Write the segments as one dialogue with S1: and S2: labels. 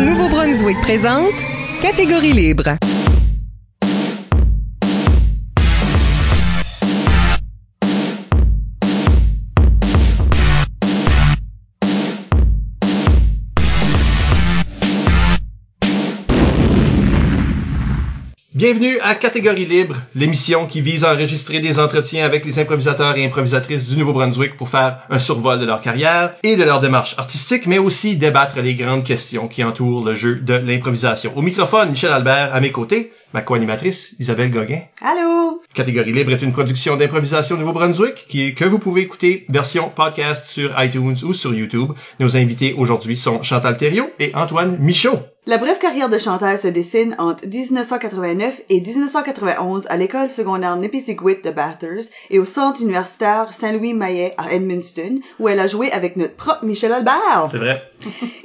S1: Nouveau-Brunswick présente Catégorie libre.
S2: Bienvenue à Catégorie Libre, l'émission qui vise à enregistrer des entretiens avec les improvisateurs et improvisatrices du Nouveau-Brunswick pour faire un survol de leur carrière et de leur démarche artistique, mais aussi débattre les grandes questions qui entourent le jeu de l'improvisation. Au microphone, Michel Albert, à mes côtés, ma co-animatrice, Isabelle Gauguin.
S3: Allô?
S2: Catégorie Libre est une production d'improvisation Nouveau-Brunswick qui, que vous pouvez écouter version podcast sur iTunes ou sur YouTube. Nos invités aujourd'hui sont Chantal Thériault et Antoine Michaud.
S3: La brève carrière de Chantal se dessine entre 1989 et 1991 à l'école secondaire Nipisiguit de Bathurst et au centre universitaire Saint-Louis-Maillet à Edmundston, où elle a joué avec notre propre Michel Albert.
S2: C'est vrai.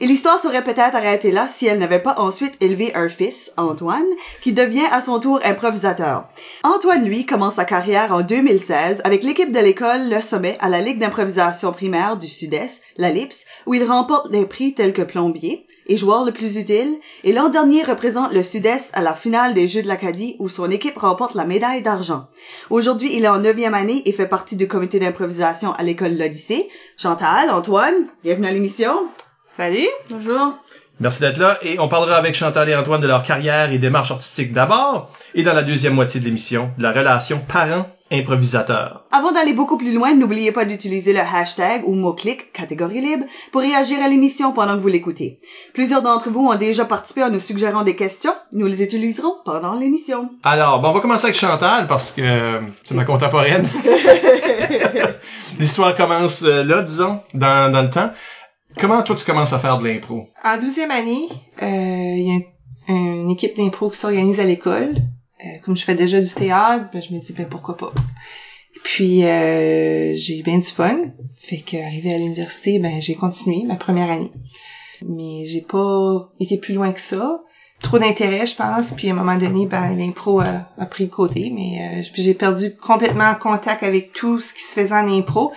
S3: Et l'histoire serait peut-être arrêtée là si elle n'avait pas ensuite élevé un fils, Antoine, qui devient à son tour improvisateur. Antoine, lui, commence sa carrière en 2016 avec l'équipe de l'école Le Sommet à la Ligue d'improvisation primaire du Sud-Est, la LIPS, où il remporte des prix tels que plombier, et joueur le plus utile, et l'an dernier représente le Sud-Est à la finale des Jeux de l'Acadie où son équipe remporte la médaille d'argent. Aujourd'hui, il est en neuvième année et fait partie du comité d'improvisation à l'école L'Odyssée. Chantal, Antoine, bienvenue à l'émission.
S4: Salut.
S3: Bonjour.
S2: Merci d'être là et on parlera avec Chantal et Antoine de leur carrière et démarche artistique d'abord et dans la deuxième moitié de l'émission, de la relation parent-improvisateur.
S3: Avant d'aller beaucoup plus loin, n'oubliez pas d'utiliser le hashtag ou mot-clic catégorie libre pour réagir à l'émission pendant que vous l'écoutez. Plusieurs d'entre vous ont déjà participé en nous suggérant des questions. Nous les utiliserons pendant l'émission.
S2: Alors, bon, on va commencer avec Chantal parce que euh, c'est ma contemporaine. L'histoire commence euh, là, disons, dans, dans le temps. Comment toi tu commences à faire de l'impro?
S4: En douzième année, euh, il y a un- une équipe d'impro qui s'organise à l'école. Euh, comme je fais déjà du théâtre, ben, je me dis ben pourquoi pas? Puis euh, j'ai eu bien du fun. Fait qu'arrivé à l'université, ben j'ai continué ma première année. Mais j'ai pas été plus loin que ça. Trop d'intérêt, je pense. Puis à un moment donné, ben l'impro a, pris le côté. Mais j'ai perdu complètement contact avec tout ce qui se faisait en impro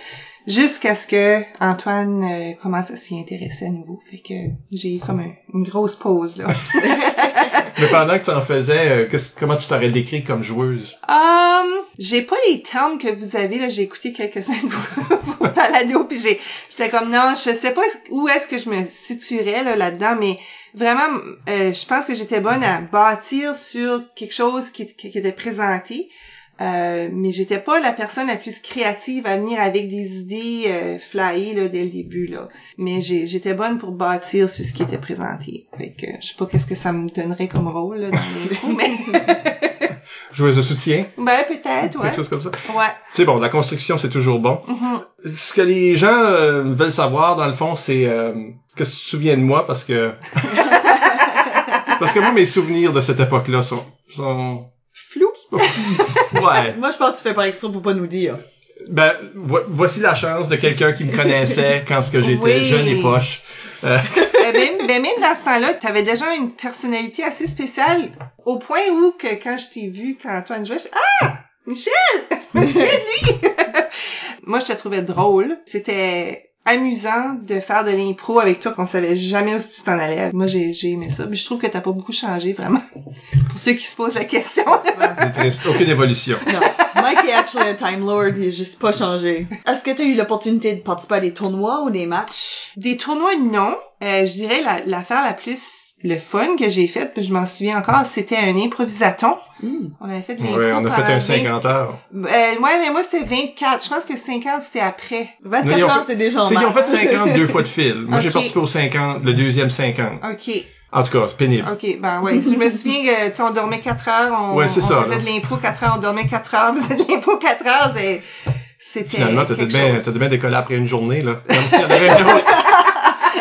S4: jusqu'à ce que Antoine euh, commence à s'y intéresser à nouveau. Fait que j'ai eu comme un- une grosse pause là.
S2: Mais pendant que tu en faisais, euh, comment tu t'aurais décrit comme joueuse?
S4: Um, j'ai pas les termes que vous avez là. J'ai écouté quelques-uns de vos, vos balados, puis j'ai, j'étais comme non, je sais pas où est-ce que je me situerais là là-dedans, mais vraiment, euh, je pense que j'étais bonne à bâtir sur quelque chose qui, qui, qui était présenté. Euh, mais j'étais pas la personne la plus créative à venir avec des idées euh, flyées là, dès le début là. Mais j'étais bonne pour bâtir sur ce qui était présenté. Fait que je sais pas qu'est-ce que ça me donnerait comme rôle là, dans les mais
S2: Joueuse de soutien?
S4: ben peut-être ouais.
S2: Quelque chose comme ça?
S4: Ouais.
S2: C'est bon, la construction c'est toujours bon.
S4: Mhm.
S2: Ce que les gens euh, veulent savoir, dans le fond, c'est euh, qu'est-ce que tu te souviens de moi parce que parce que moi mes souvenirs de cette époque-là sont sont
S3: Flou.
S2: Ouais.
S3: Moi, je pense que tu fais pas exprès pour pas nous dire.
S2: Ben vo- voici la chance de quelqu'un qui me connaissait quand ce que j'étais
S4: Oui.
S2: jeune et poche. Euh,
S4: ben, même, ben, même dans ce temps-là, tu avais déjà une personnalité assez spéciale au point où que quand je t'ai vu, quand Antoine jouait, je Ah! Michel! De lui! Moi, je te trouvais drôle. C'était amusant de faire de l'impro avec toi qu'on savait jamais où tu t'en allais. Moi, j'ai, j'ai aimé ça. Mais je trouve que t'as pas beaucoup changé, vraiment. Pour ceux qui se posent la question.
S2: c'est triste, aucune évolution.
S3: Non. Mike est actually un Time Lord, il est juste pas changé. Est-ce que tu as eu l'opportunité de participer à des tournois ou des matchs?
S4: Des tournois, non. Euh, je dirais la- l'affaire la plus le fun que j'ai faite, puis je m'en souviens encore, c'était un improvisaton.
S3: Hmm.
S4: On avait fait de l'impro
S2: Ouais, on a fait un
S4: 20
S2: 50 heures.
S4: Euh, ouais, mais moi, c'était 24. Je pense que 50, c'était après.
S3: 24
S2: Non,
S3: heures,
S2: fait-
S3: c'est déjà en
S2: C'est qu'ils ont fait
S3: masse.
S2: 50 deux fois de fil. Moi, j'ai
S4: Ok.
S2: participé au 50, le deuxième 50.
S4: OK.
S2: En tout cas, c'est pénible.
S4: OK, ben ouais. je me souviens que, tu sais, on dormait 4 heures, on,
S2: Ouais, c'est
S4: on
S2: ça,
S4: faisait
S2: là.
S4: de l'impro 4 heures, on dormait 4 heures, on faisait de l'impro 4 heures, c'était
S2: Finalement,
S4: quelque
S2: bien, bien décollé après une journée, là.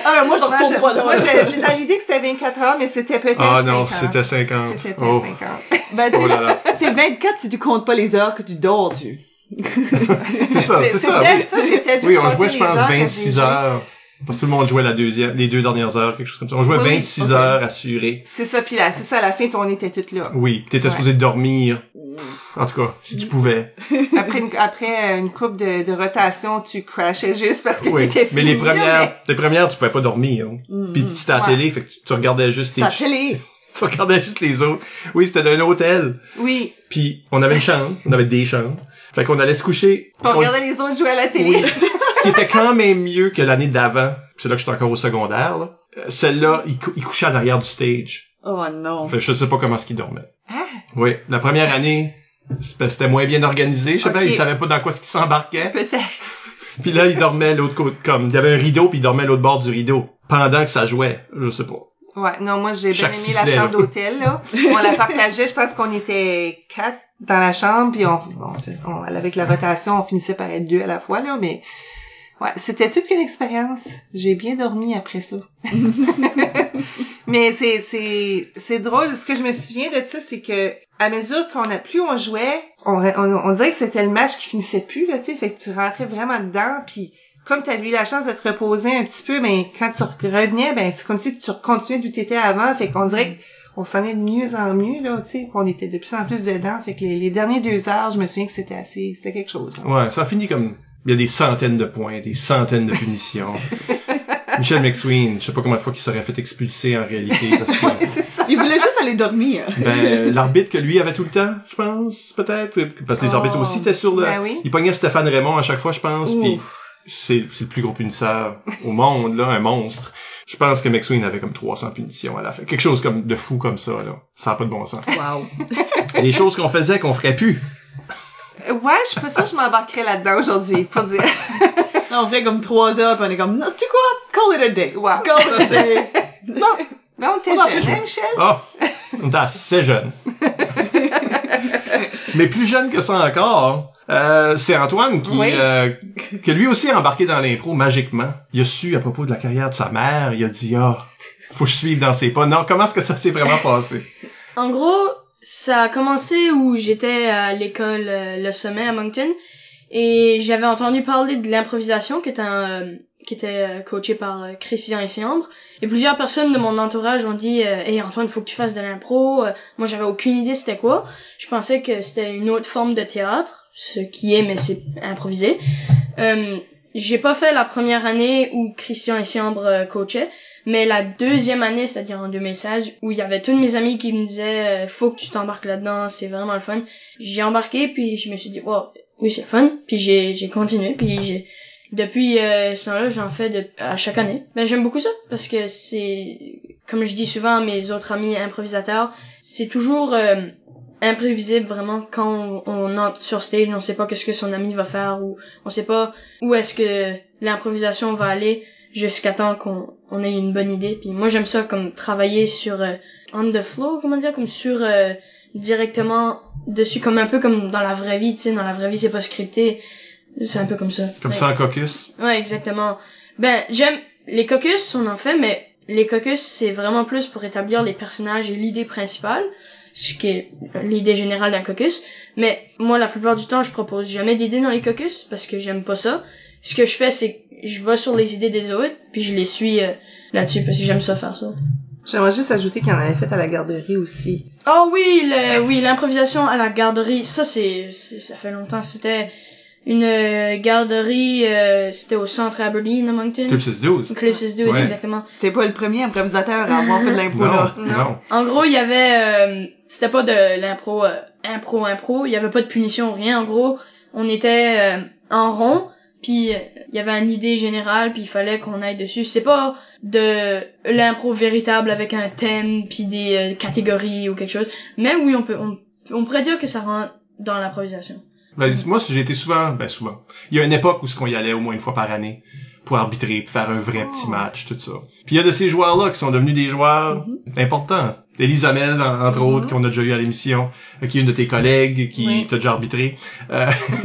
S3: Ah, moi, je
S4: Moi,
S3: retourne
S4: je-
S3: pas là.
S4: moi, j'ai dans l'idée que c'était 24 heures, mais c'était peut-être
S2: Ah non,
S4: 50.
S2: c'était 50.
S4: C'était
S2: Oh.
S4: 50.
S3: Ben, tu
S2: Oh
S3: sais, c'est 24 si tu comptes pas les heures que tu dors, tu.
S2: C'est ça, c'est ça.
S4: peut-être
S2: Oui,
S4: ça, j'ai peut-être
S2: oui on jouait, je pense,
S4: les heures que
S2: 26
S4: j'ai
S2: heures. Parce que tout le monde jouait la deuxième, les deux dernières heures, quelque chose comme ça. On jouait
S4: Oui,
S2: 26
S4: ok.
S2: heures assurées.
S4: C'est ça, puis là, c'est ça, à la fin, on était toutes là.
S2: Oui, t'étais
S4: Ouais.
S2: supposé dormir. Pff, En tout cas, si tu pouvais.
S4: Après une, après une coupe de, de rotation, tu crashais juste parce que
S2: Oui.
S4: t'étais
S2: Mais les
S4: fini,
S2: premières, les premières, tu pouvais pas dormir.
S3: Mm,
S2: Puis
S3: mm.
S2: c'était à la
S4: Ouais.
S2: télé, fait que tu, tu regardais juste tes,
S3: télé.
S2: tu regardais juste les autres. Oui, c'était d'un hôtel.
S4: Oui.
S2: Puis on avait une chambre, on avait des chambres. Fait qu'on allait se coucher.
S4: Puis on
S2: On-
S4: regardait les autres jouer à la télé.
S2: Oui. Ce qui était quand même mieux que l'année d'avant. C'est là que j'étais encore au secondaire, là. Euh, Celle-là, il, cou- il couchait à l'arrière du stage.
S3: Oh non.
S2: Fait que je sais pas comment est-ce qu'il dormait.
S4: Ah.
S2: Oui, la première année, c'était moins bien organisé. Je sais pas, il savait pas dans quoi ce qu'il s'embarquait.
S4: Peut-être.
S2: Puis là, il dormait l'autre côté, comme, il y avait un rideau, puis il dormait à l'autre bord du rideau. Pendant que ça jouait. Je sais pas.
S4: Ouais, non, moi j'ai bien aimé la chambre d'hôtel, là. On la partageait, je pense qu'on était quatre dans la chambre, puis on, bon, on- avec la rotation, on finissait par être deux à la fois, là, mais ouais, c'était toute une expérience. J'ai bien dormi après ça. mais c'est, c'est, c'est drôle. Ce que je me souviens de ça, c'est que, à mesure qu'on a, plus on jouait, on, on, on dirait que c'était le match qui finissait plus, là, tu sais, fait que tu rentrais vraiment dedans, puis comme tu as eu la chance de te reposer un petit peu, ben quand tu revenais, ben c'est comme si tu continuais d'où t'étais avant, fait qu'on dirait qu'on s'en est de mieux en mieux là, tu sais, on était de plus en plus dedans, fait que les, les dernières deux heures, je me souviens que c'était assez, c'était quelque chose. là.
S2: Ouais, ça finit comme, il y a des centaines de points, des centaines de punitions. Michel McSween, je sais pas combien de fois qu'il serait fait expulser en réalité, parce que,
S4: c'est ça.
S3: Il voulait juste aller dormir.
S2: ben, l'arbitre que lui avait tout le temps, je pense, peut-être, parce que les
S4: Oh.
S2: arbitres aussi étaient sur le,
S4: Ben oui.
S2: il pognait Stéphane Raymond à chaque fois, je pense, puis c'est, c'est le plus gros punisseur au monde, là, un monstre. Je pense que McSween avait comme 300 punitions à la fin. Quelque chose comme de fou comme ça, là. Ça n'a pas de bon sens.
S3: Wow.
S2: Les choses qu'on faisait qu'on ferait plus.
S4: Ouais, je suis pas sûre que je m'embarquerais là-dedans aujourd'hui, pour dire.
S3: on ferait comme trois heures, puis on est comme, non, c'est quoi? Call it a day.
S4: Wow.
S3: Call it a day. non.
S4: Mais on était jeunes, hein,
S3: jeune.
S4: Michel?
S2: Oh! On était assez jeunes. Mais plus jeune que ça encore, euh, c'est Antoine qui,
S4: Oui.
S2: euh, que lui aussi a embarqué dans l'impro magiquement. Il a su à propos de la carrière de sa mère, il a dit, ah, faut que je suive dans ses pas. Non, comment est-ce que ça s'est vraiment passé?
S5: En gros, ça a commencé où j'étais à l'école euh, Le Sommet à Moncton et j'avais entendu parler de l'improvisation qui était euh, qui était euh, par Christian Essiambre et plusieurs personnes de mon entourage ont dit "Hey Antoine, faut que tu fasses de l'impro." Moi, j'avais aucune idée c'était quoi. Je pensais que c'était une autre forme de théâtre, ce qui est mais c'est improvisé. Euh, j'ai pas fait la première année où Christian Essiambre coachait, mais la deuxième année, c'est-à-dire en 2016, où il y avait tous mes amis qui me disaient euh, faut que tu t'embarques là-dedans, c'est vraiment le fun. J'ai embarqué puis je me suis dit wow, oui c'est fun. Puis j'ai j'ai continué puis j'ai depuis euh, ce temps-là, j'en fais à chaque année. Ben j'aime beaucoup ça parce que c'est comme je dis souvent à mes autres amis improvisateurs, c'est toujours euh, imprévisible vraiment quand on, on entre sur stage, on sait pas qu'est-ce que son ami va faire ou on sait pas où est-ce que l'improvisation va aller jusqu'à temps qu'on on ait une bonne idée. Puis moi j'aime ça comme travailler sur euh, on the flow, comment dire, comme sur euh, directement dessus, comme un peu comme dans la vraie vie, tu sais, dans la vraie vie c'est pas scripté, c'est un peu comme ça.
S2: Comme ça en caucus?
S5: Ouais, exactement. Ben, j'aime les caucus, on en fait, mais les caucus, c'est vraiment plus pour établir les personnages et l'idée principale, ce qui est l'idée générale d'un caucus. Mais moi, la plupart du temps, je propose jamais d'idées dans les caucus parce que j'aime pas ça. Ce que je fais, c'est que je vais sur les idées des autres, puis je les suis euh, là-dessus parce que j'aime ça faire ça.
S4: J'aimerais juste ajouter qu'il y en avait fait à la garderie aussi.
S5: Oh oui, le, oui, l'improvisation à la garderie, ça c'est, c'est- ça fait longtemps. C'était une euh, garderie, euh, c'était au centre Aberdeen à Moncton.
S2: Club 6-12?
S5: Club 612,
S2: Ouais.
S5: exactement.
S3: T'es pas le premier improvisateur à avoir fait de l'impro,
S2: Non,
S3: là.
S2: non.
S5: En gros, il y avait, euh, c'était pas de l'impro, euh, impro, impro. Il y avait pas de punition, rien. En gros, on était euh, en rond, puis euh, il y avait une idée générale, puis il fallait qu'on aille dessus. C'est pas de l'impro véritable avec un thème, puis des euh, catégories ou quelque chose. Mais oui, on peut, on, on pourrait dire que ça rentre dans l'improvisation.
S2: Ben, moi, j'ai été souvent, ben souvent. Il y a une époque où ce qu'on y allait au moins une fois par année pour arbitrer, pour faire un vrai petit match, tout ça. Puis il y a de ces joueurs-là qui sont devenus des joueurs importants. Elise Hamel, en- entre autres, qu'on a déjà eu à l'émission, euh, qui est une de tes collègues, qui
S4: Oui.
S2: t'a déjà arbitré. Euh,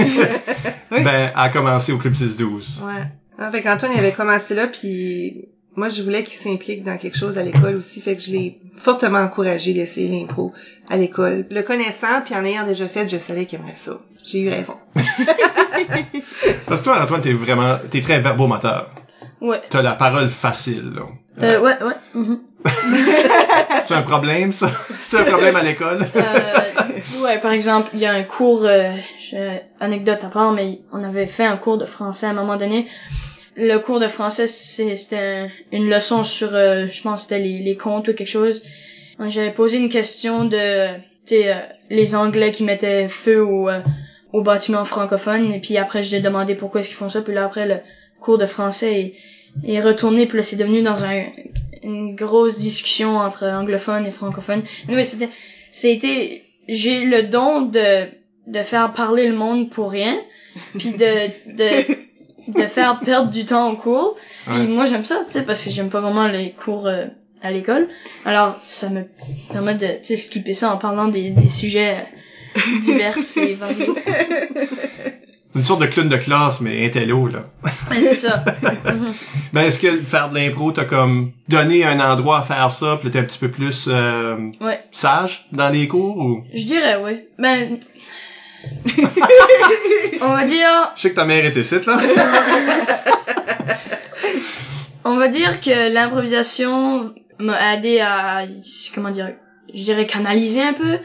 S3: Oui.
S2: Ben, a commencé au Club 6-12.
S4: Ouais. Fait qu'Antoine, il avait commencé là, puis moi, je voulais qu'il s'implique dans quelque chose à l'école aussi, fait que je l'ai fortement encouragé d'essayer l'impro à l'école. Le connaissant, puis en ayant déjà fait, je savais qu'il aimerait ça. J'ai eu raison.
S2: Parce que toi, Antoine, t'es vraiment, t'es très verbomoteur.
S5: Ouais.
S2: T'as la parole facile, là.
S5: Euh, ouais, ouais. mhm.
S2: C'est un problème, ça? C'est un problème à l'école?
S5: Euh, ouais, par exemple, il y a un cours, euh, anecdote à part, mais on avait fait un cours de français à un moment donné. Le cours de français, c'était un- une leçon sur, euh, je pense, c'était les, les contes ou quelque chose. J'avais posé une question de, tu sais, euh, les Anglais qui mettaient feu au, euh, au bâtiment francophone, et puis après, j'ai demandé pourquoi est-ce qu'ils font ça, puis là, après, le cours de français est, est retourné, puis là, c'est devenu dans un, une grosse discussion entre anglophones et francophones. Oui, c'était, c'était, j'ai le don de, de faire parler le monde pour rien, puis de, de, de faire perdre du temps au cours. Puis
S2: Ouais.
S5: moi, j'aime ça, tu sais, parce que j'aime pas vraiment les cours euh, à l'école. Alors, ça me permet de, tu sais, skipper ça en parlant des, des sujets euh, divers et variés.
S2: Une sorte de clown de classe, mais intello, là.
S5: Ouais, c'est ça.
S2: Ben, est-ce que faire de l'impro, t'as comme donné un endroit à faire ça, puis t'es un petit peu plus euh,
S5: Ouais.
S2: sage dans les cours, ou...
S5: Je dirais, oui. Ben... on va dire...
S2: Je sais que ta mère était ici, là.
S5: On va dire que l'improvisation m'a aidé à, comment dire, je dirais canaliser un peu.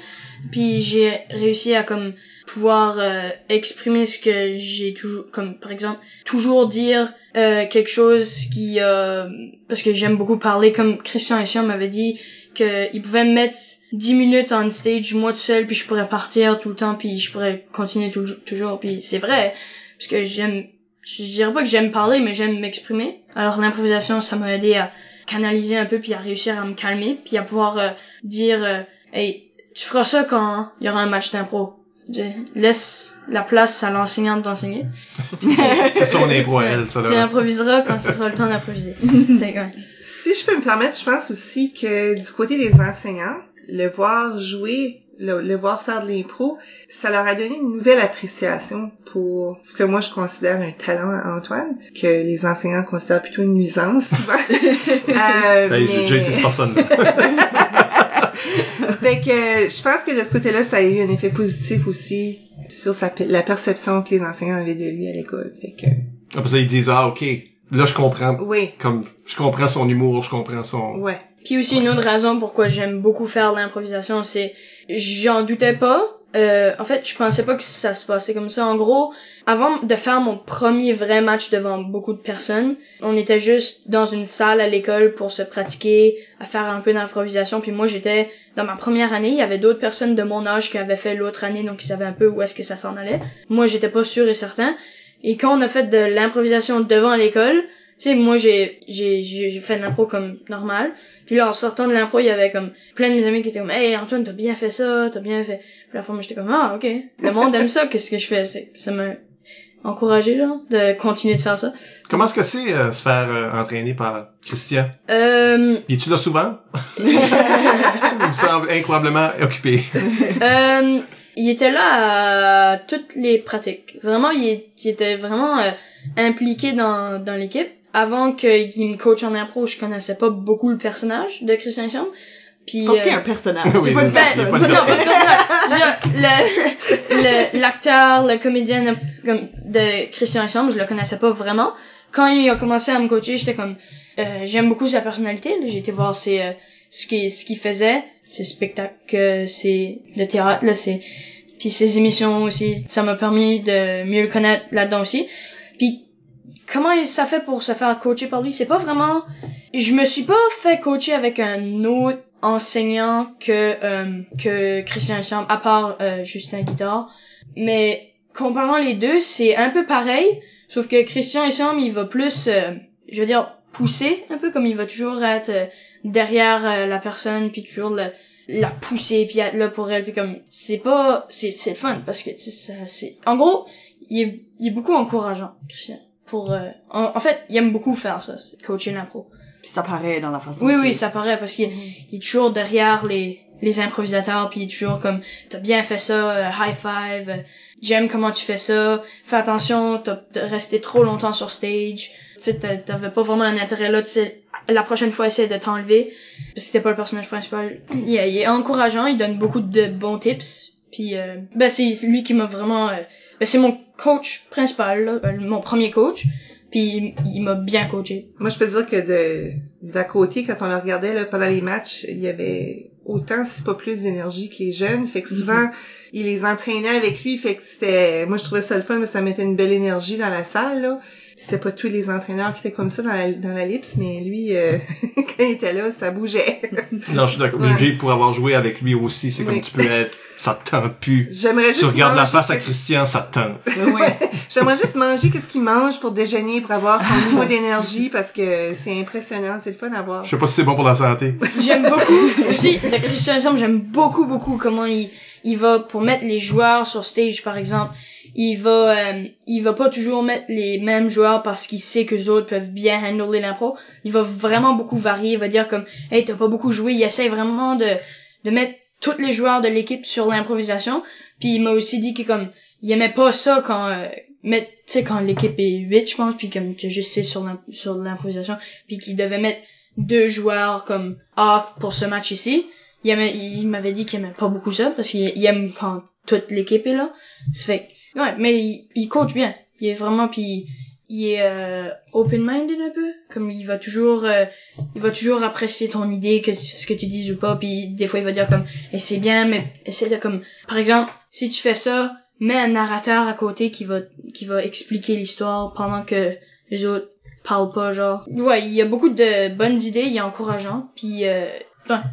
S5: Puis j'ai réussi à comme pouvoir euh, exprimer ce que j'ai toujours, comme par exemple, toujours dire euh, quelque chose qui, euh, parce que j'aime beaucoup parler, comme Christian Essian m'avait dit qu'il pouvait me mettre 10 minutes on stage moi tout seul, puis je pourrais partir tout le temps, puis je pourrais continuer tou- toujours, puis c'est vrai, parce que j'aime je dirais pas que j'aime parler, mais j'aime m'exprimer. Alors l'improvisation, ça m'a aidé à canaliser un peu, puis à réussir à me calmer, puis à pouvoir euh, dire, euh, hey, tu feras ça quand il y aura un match d'impro. Je- Laisse la place à l'enseignante d'enseigner.
S2: C'est son impro à elle, ça,
S5: Tu improviseras quand ce sera le temps d'improviser. C'est ouais.
S4: Si je peux me permettre, je pense aussi que du côté des enseignants, le voir jouer, le, le voir faire de l'impro, ça leur a donné une nouvelle appréciation pour ce que moi je considère un talent à Antoine, que les enseignants considèrent plutôt une nuisance souvent. Euh,
S2: Ben, j'ai
S4: mais-
S2: déjà été cette personne-là.
S4: fait que je pense que de ce côté-là, ça a eu un effet positif aussi sur sa, la perception que les enseignants avaient de lui à l'école. Fait que,
S2: Après ça, ils disent, ah, ok, là, je comprends.
S4: oui,
S2: Comme, je comprends son humour, je comprends son...
S4: ouais.
S5: Puis aussi une autre raison pourquoi j'aime beaucoup faire l'improvisation, c'est j'en doutais pas. Euh, en fait, je pensais pas que ça se passait comme ça. En gros, avant de faire mon premier vrai match devant beaucoup de personnes, on était juste dans une salle à l'école pour se pratiquer, à faire un peu d'improvisation. Puis moi, j'étais dans ma première année, il y avait d'autres personnes de mon âge qui avaient fait l'autre année, donc ils savaient un peu où est-ce que ça s'en allait. Moi, j'étais pas sûr et certain. Et quand on a fait de l'improvisation devant l'école, tu sais, moi, j'ai, j'ai, j'ai fait de l'impro comme normal. Puis là, en sortant de l'impro, il y avait comme plein de mes amis qui étaient comme, hey, Antoine, t'as bien fait ça, t'as bien fait. Puis la fois, moi, j'étais comme, ah, ok. Le monde aime ça, qu'est-ce que je fais? C'est, ça m'a encouragé, genre, de continuer de faire ça.
S2: Comment est-ce que c'est euh, se faire euh, entraîner par Christian?
S5: Euh,
S2: Es-tu là souvent? Il me semble incroyablement occupé.
S5: euh, il était là à toutes les pratiques. Vraiment, il était vraiment euh, impliqué dans, dans l'équipe. Avant qu'il me coach en impro, je connaissais pas beaucoup le personnage de Christian Chambre. Puis,
S3: Parce qu'il y a
S5: euh,
S3: un personnage.
S2: Oui,
S3: C'est pas
S2: pas
S5: non,
S2: personne.
S5: pas le personnage. Je veux dire, le, le, l'acteur, le comédien de, Christian Chambre, je le connaissais pas vraiment. Quand il a commencé à me coacher, j'étais comme, euh, j'aime beaucoup sa personnalité. là. J'ai été voir ses, euh, ce qu'il, ce qu'il faisait, ses spectacles, euh, ses, de théâtre, là, c'est, puis ses émissions aussi. Ça m'a permis de mieux le connaître là-dedans aussi. Puis, comment il ça fait pour se faire coacher par lui? C'est pas vraiment, je me suis pas fait coacher avec un autre enseignant que euh, que Christian Chambre, à part euh, Justin Guitare. Mais comparant les deux, c'est un peu pareil, sauf que Christian Chambre, il va plus, euh, je veux dire, pousser un peu comme il va toujours être euh, derrière euh, la personne, puis toujours le- la pousser, puis être là pour elle, puis comme c'est pas, c'est c'est fun parce que ça, c'est, en gros, il est il est beaucoup encourageant, Christian. Pour, euh, en, en fait, il aime beaucoup faire ça, coacher l'impro.
S3: Puis ça paraît dans la façon.
S5: Oui, oui, ça paraît parce qu'il il est toujours derrière les, les improvisateurs, puis il est toujours comme, t'as bien fait ça, euh, high five, euh, j'aime comment tu fais ça, fais attention, t'as de rester trop longtemps sur stage, tu sais, t'a- t'avais pas vraiment un intérêt là, tu sais, la prochaine fois, essaie de t'enlever, parce que c'était pas le personnage principal. Il, est- il est encourageant, il donne beaucoup de bons tips, puis euh, ben c'est c'est lui qui m'a vraiment, euh, ben c'est mon coach principal, là, euh, mon premier coach, Puis il, il m'a bien coaché.
S4: Moi, je peux dire que de d'à côté, quand on le regardait là, pendant les matchs, il y avait autant, si pas plus, d'énergie que les jeunes. Fait que souvent, il les entraînait avec lui. Fait que c'était... Moi, je trouvais ça le fun, mais ça mettait une belle énergie dans la salle, là. C'était pas tous les entraîneurs qui étaient comme ça dans la, dans la lips, mais lui, euh, quand il était là, ça bougeait.
S2: Non, je suis d'accord.
S4: Ouais.
S2: Pour avoir joué avec lui aussi, c'est comme tu peux être, ça te tente plus.
S4: J'aimerais juste
S2: Tu regardes la face à Christian, ça te tente.
S3: Ouais.
S4: J'aimerais juste manger qu'est-ce qu'il mange pour déjeuner, pour avoir son niveau d'énergie, parce que c'est impressionnant, c'est le fun à voir.
S2: Je sais pas si c'est bon pour la santé.
S5: J'aime beaucoup aussi de Christian j'aime beaucoup beaucoup comment il il va pour mettre les joueurs sur stage par exemple. Il va euh, il va pas toujours mettre les mêmes joueurs parce qu'il sait que les autres peuvent bien handler l'impro. Il va vraiment beaucoup varier, il va dire comme hey, t'as pas beaucoup joué, il essaie vraiment de de mettre tous les joueurs de l'équipe sur l'improvisation. Puis il m'a aussi dit que comme il aimait pas ça quand euh, mettre tu sais quand l'équipe est 8 je pense puis comme tu juste sais sur sur l'improvisation puis qu'il devait mettre deux joueurs comme off pour ce match ici. Il, m'avait dit qu'il aimait pas beaucoup ça parce qu'il il aime quand toute l'équipe est là. Ça fait ouais, mais il, il coach bien. Il est vraiment puis il est euh, open-minded un peu, comme il va toujours euh, il va toujours apprécier ton idée que ce que tu dises ou pas puis des fois il va dire comme et c'est bien mais essaie de comme par exemple, si tu fais ça, mets un narrateur à côté qui va qui va expliquer l'histoire pendant que les autres parlent pas genre ouais il y a beaucoup de bonnes idées il est encourageant puis euh,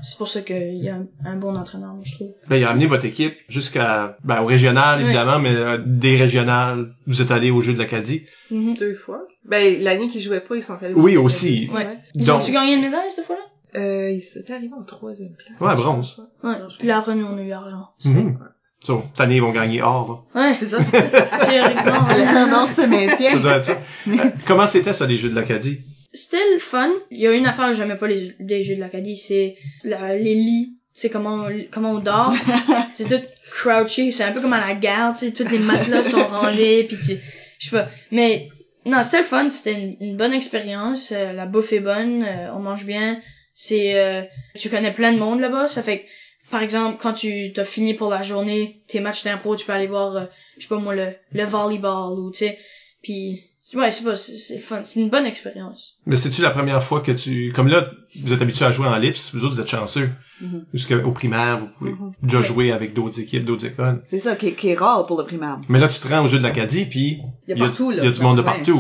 S5: c'est pour ça qu'il y a un, bon entraîneur moi, je trouve
S2: Ben, il a amené votre équipe jusqu'à, ben, au régional,
S5: Ouais.
S2: évidemment, mais euh, des régionales, vous êtes allés au jeu de l'Acadie.
S5: Mhm.
S4: Deux fois. Ben, l'année qu'ils jouaient pas, ils sont allés.
S2: Oui,
S4: au-
S2: aussi.
S5: Ouais. ils
S2: Donc-
S5: ont-tu gagné une médaille cette fois-là?
S4: Euh, ils étaient arrivés en troisième place.
S2: Ouais, bronze.
S5: ouais puis là après nous on a eu argent
S2: Mhm. So, cette année, ils vont gagner or,
S5: ouais
S3: C'est ça.
S5: théoriquement
S3: se
S2: là.
S3: maintient.
S2: Ça doit être ça. Euh, comment c'était ça, les jeux de l'Acadie?
S5: C'était le fun. Il y a une affaire que j'aimais pas les des jeux de l'Acadie c'est la- les lits. C'est comment on, comment on dort. C'est tout crouché c'est un peu comme à la gare tu sais. Tous les matelas sont rangés puis tu je sais pas. Mais non c'était le fun. C'était une, une bonne expérience. Euh, la bouffe est bonne. Euh, on mange bien. C'est euh, tu connais plein de monde là-bas. Ça fait que par exemple quand tu t'as fini pour la journée tes matchs d'impro tu peux aller voir euh, je sais pas moi le le volleyball ou tu sais. Puis ouais c'est pas c'est c'est fun c'est une bonne expérience
S2: Mais c'est-tu la première fois que tu, comme là, vous êtes habitué à jouer en lips, vous autres, vous êtes chanceux.
S3: Mhm.
S2: Jusqu'au primaire, vous pouvez
S3: Mhm.
S2: déjà
S3: Ouais.
S2: jouer avec d'autres équipes, d'autres écoles.
S3: C'est ça qui est, qui est rare pour le primaire.
S2: Mais là, tu te rends au jeu de l'Acadie, puis
S3: Il y a partout, là.
S2: il y a du monde de partout.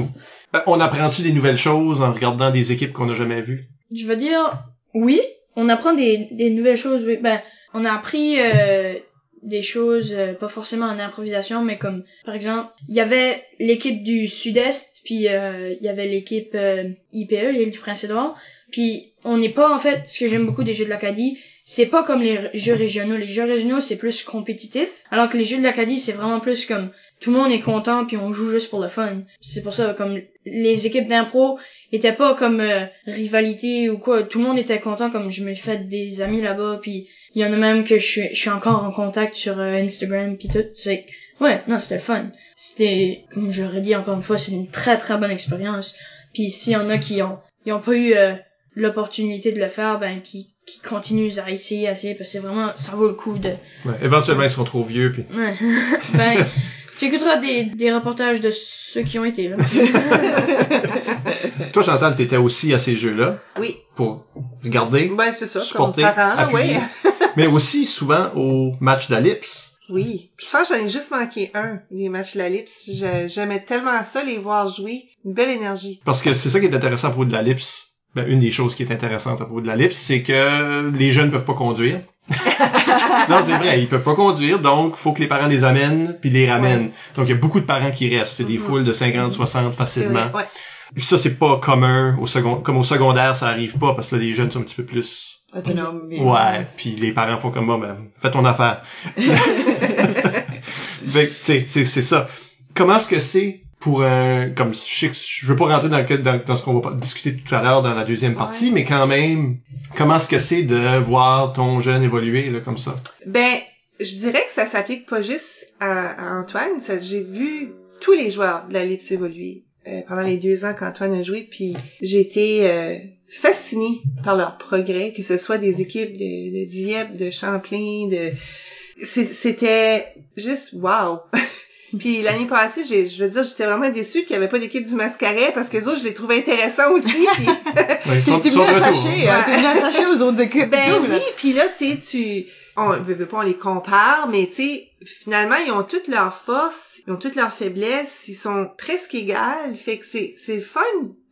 S2: Euh, on apprend-tu des nouvelles choses en regardant des équipes qu'on n'a jamais vues?
S5: Je veux dire, oui, on apprend des, des nouvelles choses. oui. Ben, on a appris euh, des choses, euh, pas forcément en improvisation, mais comme, par exemple, il y avait l'équipe du Sud-Est, puis euh, il y avait l'équipe euh, IPE, l'île du Prince-Édouard. Puis on n'est pas, en fait, ce que j'aime beaucoup des jeux de l'Acadie, c'est pas comme les jeux régionaux. Les jeux régionaux, c'est plus compétitif, alors que les jeux de l'Acadie, c'est vraiment plus comme tout le monde est content, puis on joue juste pour le fun. C'est pour ça, comme les équipes d'impro, était pas comme euh, rivalité ou quoi. Tout le monde était content comme je me fait des amis là-bas puis il y en a même que je suis je suis encore en contact sur euh, Instagram puis tout. C'est ouais, non, c'était fun. C'était comme je dit encore une fois, c'est une très très bonne expérience. Puis s'il y en a qui ont ils ont pas eu euh, l'opportunité de le faire, ben qui qui continuent à essayer, à essayer parce que c'est vraiment ça vaut le coup de
S2: Ouais. Éventuellement, ils seront trop vieux, puis
S5: ouais. ben tu écouteras des des reportages de ceux qui ont été là.
S2: toi, Chantal, t'étais aussi à ces jeux-là
S4: Oui.
S2: pour regarder,
S4: Ben, c'est ça,
S2: supporter,
S4: comme parent, là,
S2: appuyer.
S4: oui.
S2: mais aussi souvent au match d'Alips.
S4: Oui. Je pense que j'en ai juste manqué un, les matchs de la Lips. Je- J'aimais tellement ça, les voir jouer. Une belle énergie.
S2: Parce que c'est ça qui est intéressant à propos de la Lips. Ben, une des choses qui est intéressante à propos de la Lips, c'est que les jeunes peuvent pas conduire. non, c'est vrai, ils peuvent pas conduire, donc faut que les parents les amènent puis les ramènent. Donc il y a beaucoup de parents qui restent, c'est des
S4: Mhm.
S2: foules de 50, 60
S4: C'est
S2: facilement.
S4: vrai, ouais.
S2: Puis ça c'est pas commun au second comme au secondaire, ça arrive pas parce que là les jeunes sont un petit peu plus
S3: Autonome. bien.
S2: ouais, puis les parents font comme moi ben fais ton affaire. C'est c'est ça. Comment est-ce que c'est pour un comme je sais que je veux pas rentrer dans, le- dans, dans ce qu'on va discuter tout à l'heure dans la deuxième partie, mais quand même, comment est-ce que c'est de voir ton jeune évoluer là comme ça?
S4: Ben, je dirais que ça s'applique pas juste à, à Antoine. J'ai vu tous les joueurs de la Lips évoluer euh, pendant les deux ans qu'Antoine a joué, puis j'ai été euh, fascinée par leur progrès, que ce soit des équipes de, de Dieppe, de Champlain, de... C'était juste wow! Puis l'année passée, j'ai, je veux dire, j'étais vraiment déçue qu'il n'y avait pas d'équipe du Mascaret parce que les autres, je les trouvais intéressants aussi. Puis,
S2: Ouais, ils sont,
S3: T'es
S2: retour.
S3: attaché,
S2: hein.
S3: t'es venu attaché aux autres équipes.
S4: ben
S3: tout, là.
S4: oui, puis là, tu sais, tu, on veut, veut pas, on les compare, mais tu sais, finalement, ils ont toutes leurs forces, ils ont toutes leurs faiblesses, ils sont presque égales. Fait que c'est, c'est fun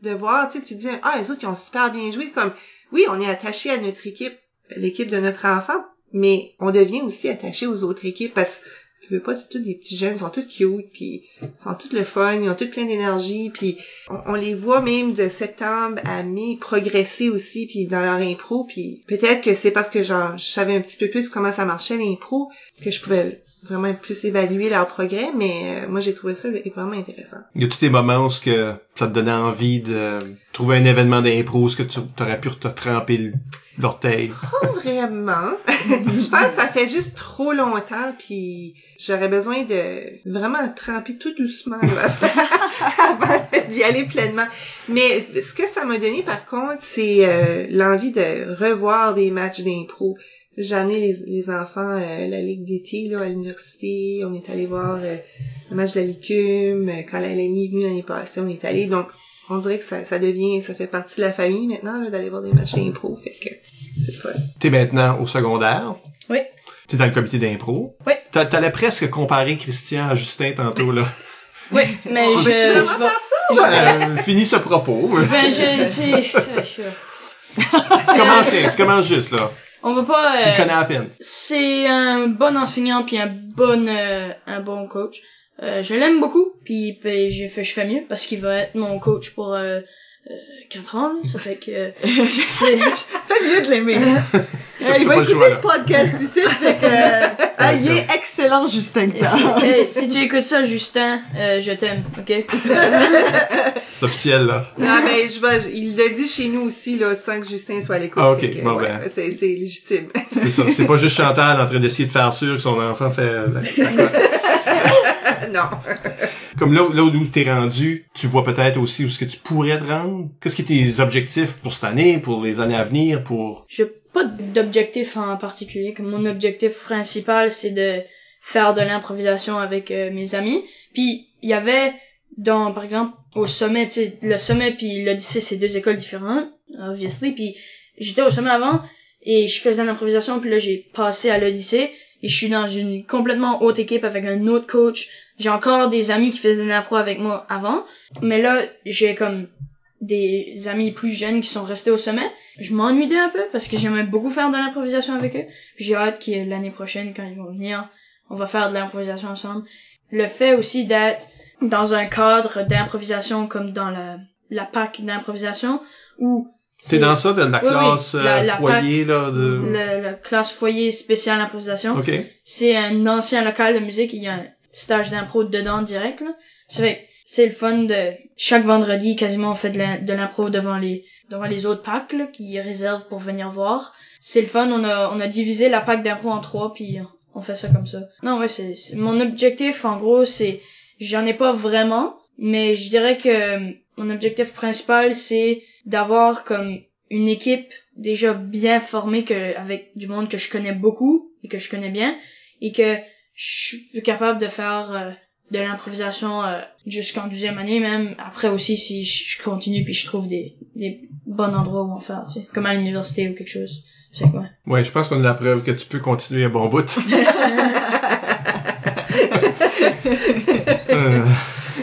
S4: de voir, tu sais, tu dis, ah, les autres, ils ont super bien joué. Comme, oui, on est attaché à notre équipe, l'équipe de notre enfant, mais on devient aussi attaché aux autres équipes parce que je veux pas, c'est tous des petits jeunes, ils sont tous cute, puis ils sont tous le fun, ils ont tous plein d'énergie, puis on, les voit même de septembre à mai progresser aussi, puis dans leur impro, puis peut-être que c'est parce que genre, je savais un petit peu plus comment ça marchait l'impro, que je pouvais vraiment plus évaluer leur progrès, mais euh, moi j'ai trouvé ça vraiment intéressant.
S2: Y a tous des moments où que ça te donnait envie de trouver un événement d'impro où ce que tu aurais pu te tremper
S4: Pas vraiment. je pense que ça fait juste trop longtemps, puis j'aurais besoin de vraiment tremper tout doucement avant d'y aller pleinement. Mais ce que ça m'a donné par contre, c'est euh, l'envie de revoir des matchs d'impro. J'ai amené les, enfants euh, à la ligue d'été là à l'université. On est allé voir euh, le match de la Licume. Quand la LNI est venue l'année passée, on est allé. Donc on dirait que ça, ça devient, ça fait partie de la famille maintenant là, d'aller voir des matchs d'impro. Fait que c'est fun.
S2: T'es maintenant au secondaire?
S5: Oui.
S2: T'es dans le comité d'impro?
S5: Oui.
S2: T'a- T'allais presque comparer Christian à Justin tantôt, là.
S5: Oui, mais je,
S4: ça?
S2: Euh, finis ce propos.
S5: Ben, je, c'est, euh, je-
S2: tu commences, tu commences juste, là.
S5: on va pas,
S2: Tu le
S5: euh,
S2: connais à peine.
S5: c'est un bon enseignant puis un bon, euh, un bon coach. Euh, je l'aime beaucoup puis, j'ai fait, je fais mieux parce qu'il va être mon coach pour, euh, 4 ans, là. ça fait que, c'est,
S3: Fais mieux de l'aimer. Euh, il va écouter ce podcast ici, fait que... euh, ah, il est excellent, Justin.
S5: Si, hey, si tu écoutes ça, Justin, euh, je t'aime, ok?
S2: C'est officiel, là.
S4: Non, ben, je vais, il l'a dit chez nous aussi, là, sans que Justin soit à l'écoute.
S2: Ah, ok. Bon,
S4: ouais,
S2: ben.
S4: C'est, c'est légitime.
S2: C'est ça. C'est pas juste Chantal en train d'essayer de faire sûr que son enfant fait
S4: non.
S2: Comme là, là où t'es rendu, tu vois peut-être aussi où ce que tu pourrais te rendre? Qu'est-ce qui est tes objectifs pour cette année, pour les années à venir, pour...
S5: J'ai pas d'objectif en particulier. Mon objectif principal, c'est de faire de l'improvisation avec euh, mes amis. Puis il y avait dans par exemple au sommet, tu le sommet puis l'Odyssée, c'est deux écoles différentes, obviously. Puis j'étais au sommet avant et je faisais de l'improvisation. Puis là, j'ai passé à l'Odyssée et je suis dans une complètement autre équipe avec un autre coach. J'ai encore des amis qui faisaient de l'impro avec moi avant, mais là j'ai comme des amis plus jeunes qui sont restés au sommet. Je m'ennuie d'eux un peu parce que j'aimais beaucoup faire de l'improvisation avec eux. J'ai hâte que l'année prochaine, quand ils vont venir, on va faire de l'improvisation ensemble. Le fait aussi d'être dans un cadre d'improvisation comme dans la, la PAC d'improvisation où
S2: C'est dans ça, de la
S5: Oui, oui.
S2: classe euh,
S5: La-
S2: foyer, là, de...
S5: la classe foyer spécial improvisation.
S2: OK.
S5: C'est un ancien local de musique, il y a un stage d'impro dedans direct, là. Ça fait, c'est le fun de, chaque vendredi, quasiment, on fait de l'impro devant les, devant les autres packs, qui réservent pour venir voir. C'est le fun, on a, on a divisé la pack d'impro en trois, puis on fait ça comme ça. Non, ouais, c'est, c'est- mon objectif, en gros, c'est, j'en ai pas vraiment, mais je dirais que euh, mon objectif principal, c'est d'avoir comme une équipe déjà bien formée que, avec du monde que je connais beaucoup et que je connais bien, et que je suis capable de faire euh, de l'improvisation euh, jusqu'en deuxième année même. Après aussi, si je continue puis je trouve des, des bons endroits où en faire, tu sais, comme à l'université ou quelque chose. C'est quoi?
S2: Ouais, je pense qu'on a la preuve que tu peux continuer un bon bout. Euh,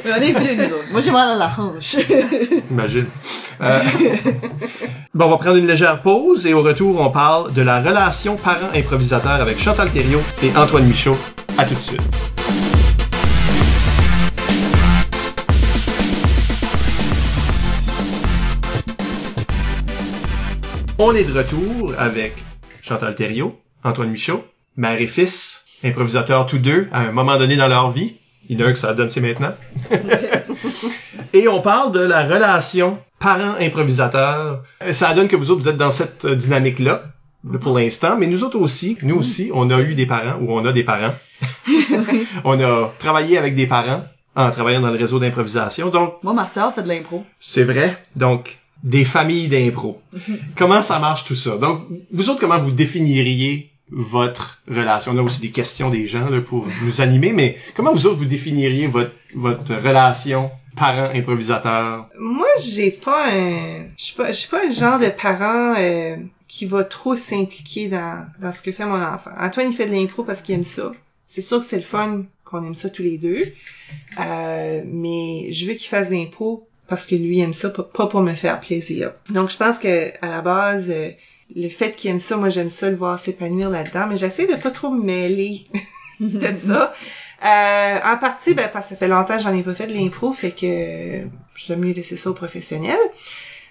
S3: Mais on est plus, nous autres. Moi, j'ai mal à la hanche.
S2: imagine. Euh, bon, on va prendre une légère pause et au retour, on parle de la relation parent-improvisateur avec Chantal Thériault et Antoine Michaud. À tout de suite. On est de retour avec Chantal Thériault, Antoine Michaud, mère et fils, improvisateurs tous deux à un moment donné dans leur vie. Il y en a un que ça donne, c'est maintenant. et on parle de la relation parent-improvisateur. Euh, Ça donne que vous autres, vous êtes dans cette euh, dynamique-là là, pour l'instant, mais nous autres aussi, nous aussi, on a eu des parents ou on a des parents. on a travaillé avec des parents en travaillant dans le réseau d'improvisation. Donc,
S3: Moi, ma sœur fait de l'impro.
S2: c'est vrai. Donc, des familles d'impro. comment ça marche tout ça? Donc, vous autres, comment vous définiriez votre relation? On a aussi des questions des gens là, pour nous animer, mais comment vous autres vous définiriez votre, votre relation parent-improvisateur?
S4: Moi, j'ai pas un, je suis pas, je suis pas un genre de parent euh, qui va trop s'impliquer dans, dans ce que fait mon enfant. Antoine, il fait de l'impro parce qu'il aime ça. C'est sûr que c'est le fun qu'on aime ça tous les deux. Euh, mais je veux qu'il fasse de l'impro parce que lui aime ça, pas pour me faire plaisir. Donc, je pense que à la base, euh, le fait qu'il aime ça, moi, j'aime ça le voir s'épanouir là-dedans, mais j'essaie de pas trop me mêler de ça. Euh, en partie, ben, parce que ça fait longtemps que j'en ai pas fait de l'impro, fait que dois mieux laisser ça aux professionnels.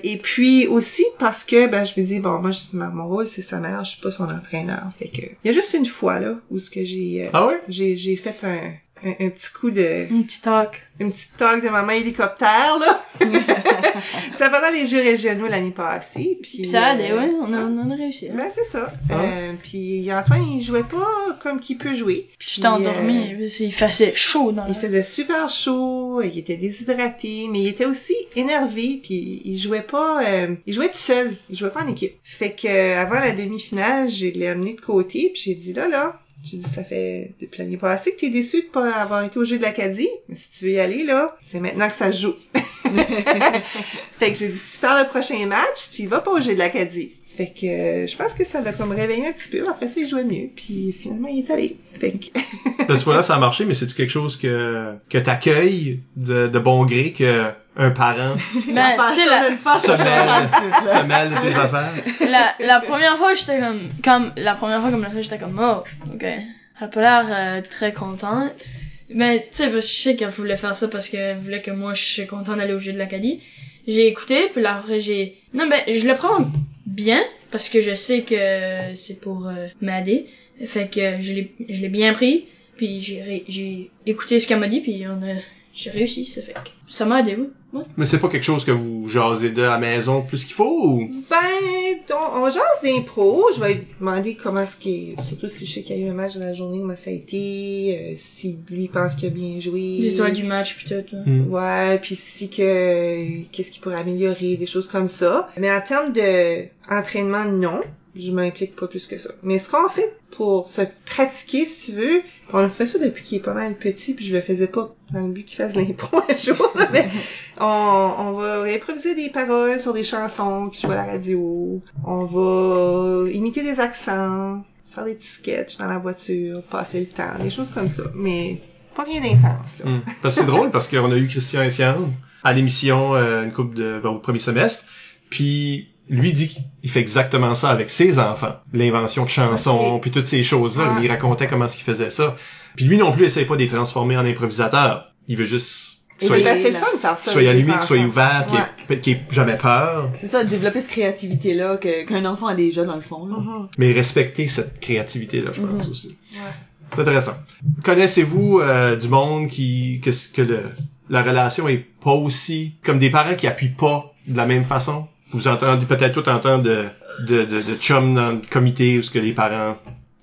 S4: Et puis aussi parce que ben je me dis bon moi je, mon rôle c'est sa mère, je suis pas son entraîneur. Fait que il y a juste une fois là où ce que j'ai euh,
S2: Ah
S4: j'ai j'ai fait un, un un petit coup de
S5: Un petit talk.
S4: une petite talk de maman hélicoptère là. C'était pendant les jeux régionaux l'année passée. Puis,
S5: ça a
S4: euh,
S5: ouais. On a, on a réussi. hein.
S4: Ben c'est ça.
S2: Ah.
S4: Euh, puis Antoine il jouait pas comme qu'il peut jouer. Puis,
S5: J'étais endormie.
S4: euh,
S5: qu'il faisait chaud dans
S4: il faisait super chaud, il était déshydraté, mais il était aussi énervé, puis il jouait pas, euh, il jouait tout seul, il jouait pas en équipe. Fait que euh, avant la demi-finale, je l'ai amené de côté, puis j'ai dit là là, j'ai dit ça fait depuis l'année passée que t'es déçu de pas avoir été au jeu de l'Acadie, mais si tu veux y aller là, c'est maintenant que ça se joue. fait que j'ai dit si tu perds le prochain match, tu y vas pas au jeu de l'Acadie. Fait que euh, je pense que ça l'a comme réveillé un petit peu. Après ça, il jouait mieux. Puis finalement, il est allé. Fait que
S2: Parce que voilà, ça a marché, mais c'est-tu quelque chose que, que t'accueilles de, de bon gré que un parent
S5: Ben, tu sais, la,
S2: se mêle, se mêle de tes affaires?
S5: la, la première fois, j'étais comme, comme, la première fois, comme la fait, j'étais comme, oh, ok. Elle a pas l'air euh, très contente. Mais, tu sais, parce que je sais qu'elle voulait faire ça parce qu'elle voulait que moi, je suis content d'aller au jeu de l'Acadie. J'ai écouté, puis là, après, j'ai, non, ben, je le prends bien, parce que je sais que c'est pour euh, m'aider. Fait que je l'ai, je l'ai bien pris, puis j'ai, j'ai écouté ce qu'elle m'a dit, puis on a, j'ai réussi, ça fait que ça m'a aidé, oui. Ouais.
S2: Mais c'est pas quelque chose que vous jasez de à la maison plus qu'il faut ou?
S4: Ben, on, on jase d'impro. Je vais lui demander comment ce qui est, surtout si je sais qu'il y a eu un match de la journée, comment ça a été, euh, si lui pense qu'il a bien joué.
S5: Les étoiles du match, puis tout. là.
S2: Hmm.
S4: Ouais, puis si que, qu'est-ce qu'il pourrait améliorer, des choses comme ça. Mais en termes de entraînement, non. Je m'implique pas plus que ça. Mais ce qu'on fait pour se pratiquer, si tu veux, on fait ça depuis qu'il est pas mal petit, puis je le faisais pas dans le but qu'il fasse l'impro un jour, mais on, on va improviser des paroles sur des chansons qui jouent à la radio. On va imiter des accents, se faire des petits sketchs dans la voiture, passer le temps, des choses comme ça. Mais pas rien d'intense, là.
S2: Parce que c'est drôle parce qu'on a eu Christian Essian à l'émission euh, une coupe de vers au premier semestre, puis lui dit qu'il fait exactement ça avec ses enfants, l'invention de chansons,
S4: Ok.
S2: puis toutes ces choses-là.
S4: Ah.
S2: Il racontait comment est-ce qu'il faisait ça. Puis lui non plus essaye pas de les transformer en improvisateur. Il veut juste
S3: les-
S4: Ben, c'est le fun de faire ça.
S2: allumé, qu'il soit
S4: enfants.
S2: ouvert, qu'il ait- qu'il ait jamais peur,
S3: C'est ça, développer cette créativité-là que- qu'un enfant a déjà dans le fond. là.
S4: Mhm.
S2: mais respecter cette créativité-là, je pense
S3: Mhm.
S2: aussi.
S4: Ouais.
S2: C'est intéressant. Connaissez-vous euh, du monde qui que, que le, la relation est pas aussi comme des parents qui appuient pas de la même façon? Vous entendez peut-être tout entendre de de, de, de chum dans le comité où ce que les parents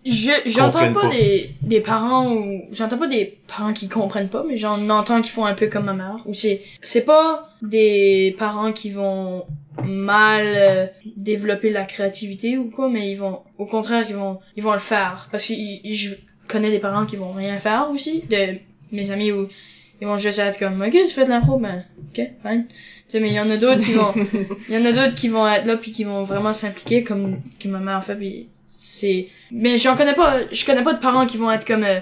S5: Je, j'entends pas,
S2: pas.
S5: des, des parents ou, j'entends pas des parents qui comprennent pas, mais j'en entends qui font un peu comme ma mère. Ou c'est, c'est pas des parents qui vont mal euh, développer la créativité ou quoi, mais ils vont, au contraire, ils vont, ils vont le faire. Parce que je connais des parents qui vont rien faire aussi, de mes amis où ils vont juste être comme, ok, tu fais de l'impro, ben, ok, fine. Tu sais, mais il y en a d'autres qui vont, il y en a d'autres qui vont être là puis qui vont vraiment s'impliquer comme que ma mère fait puis c'est mais j'en connais pas je connais pas de parents qui vont être comme euh,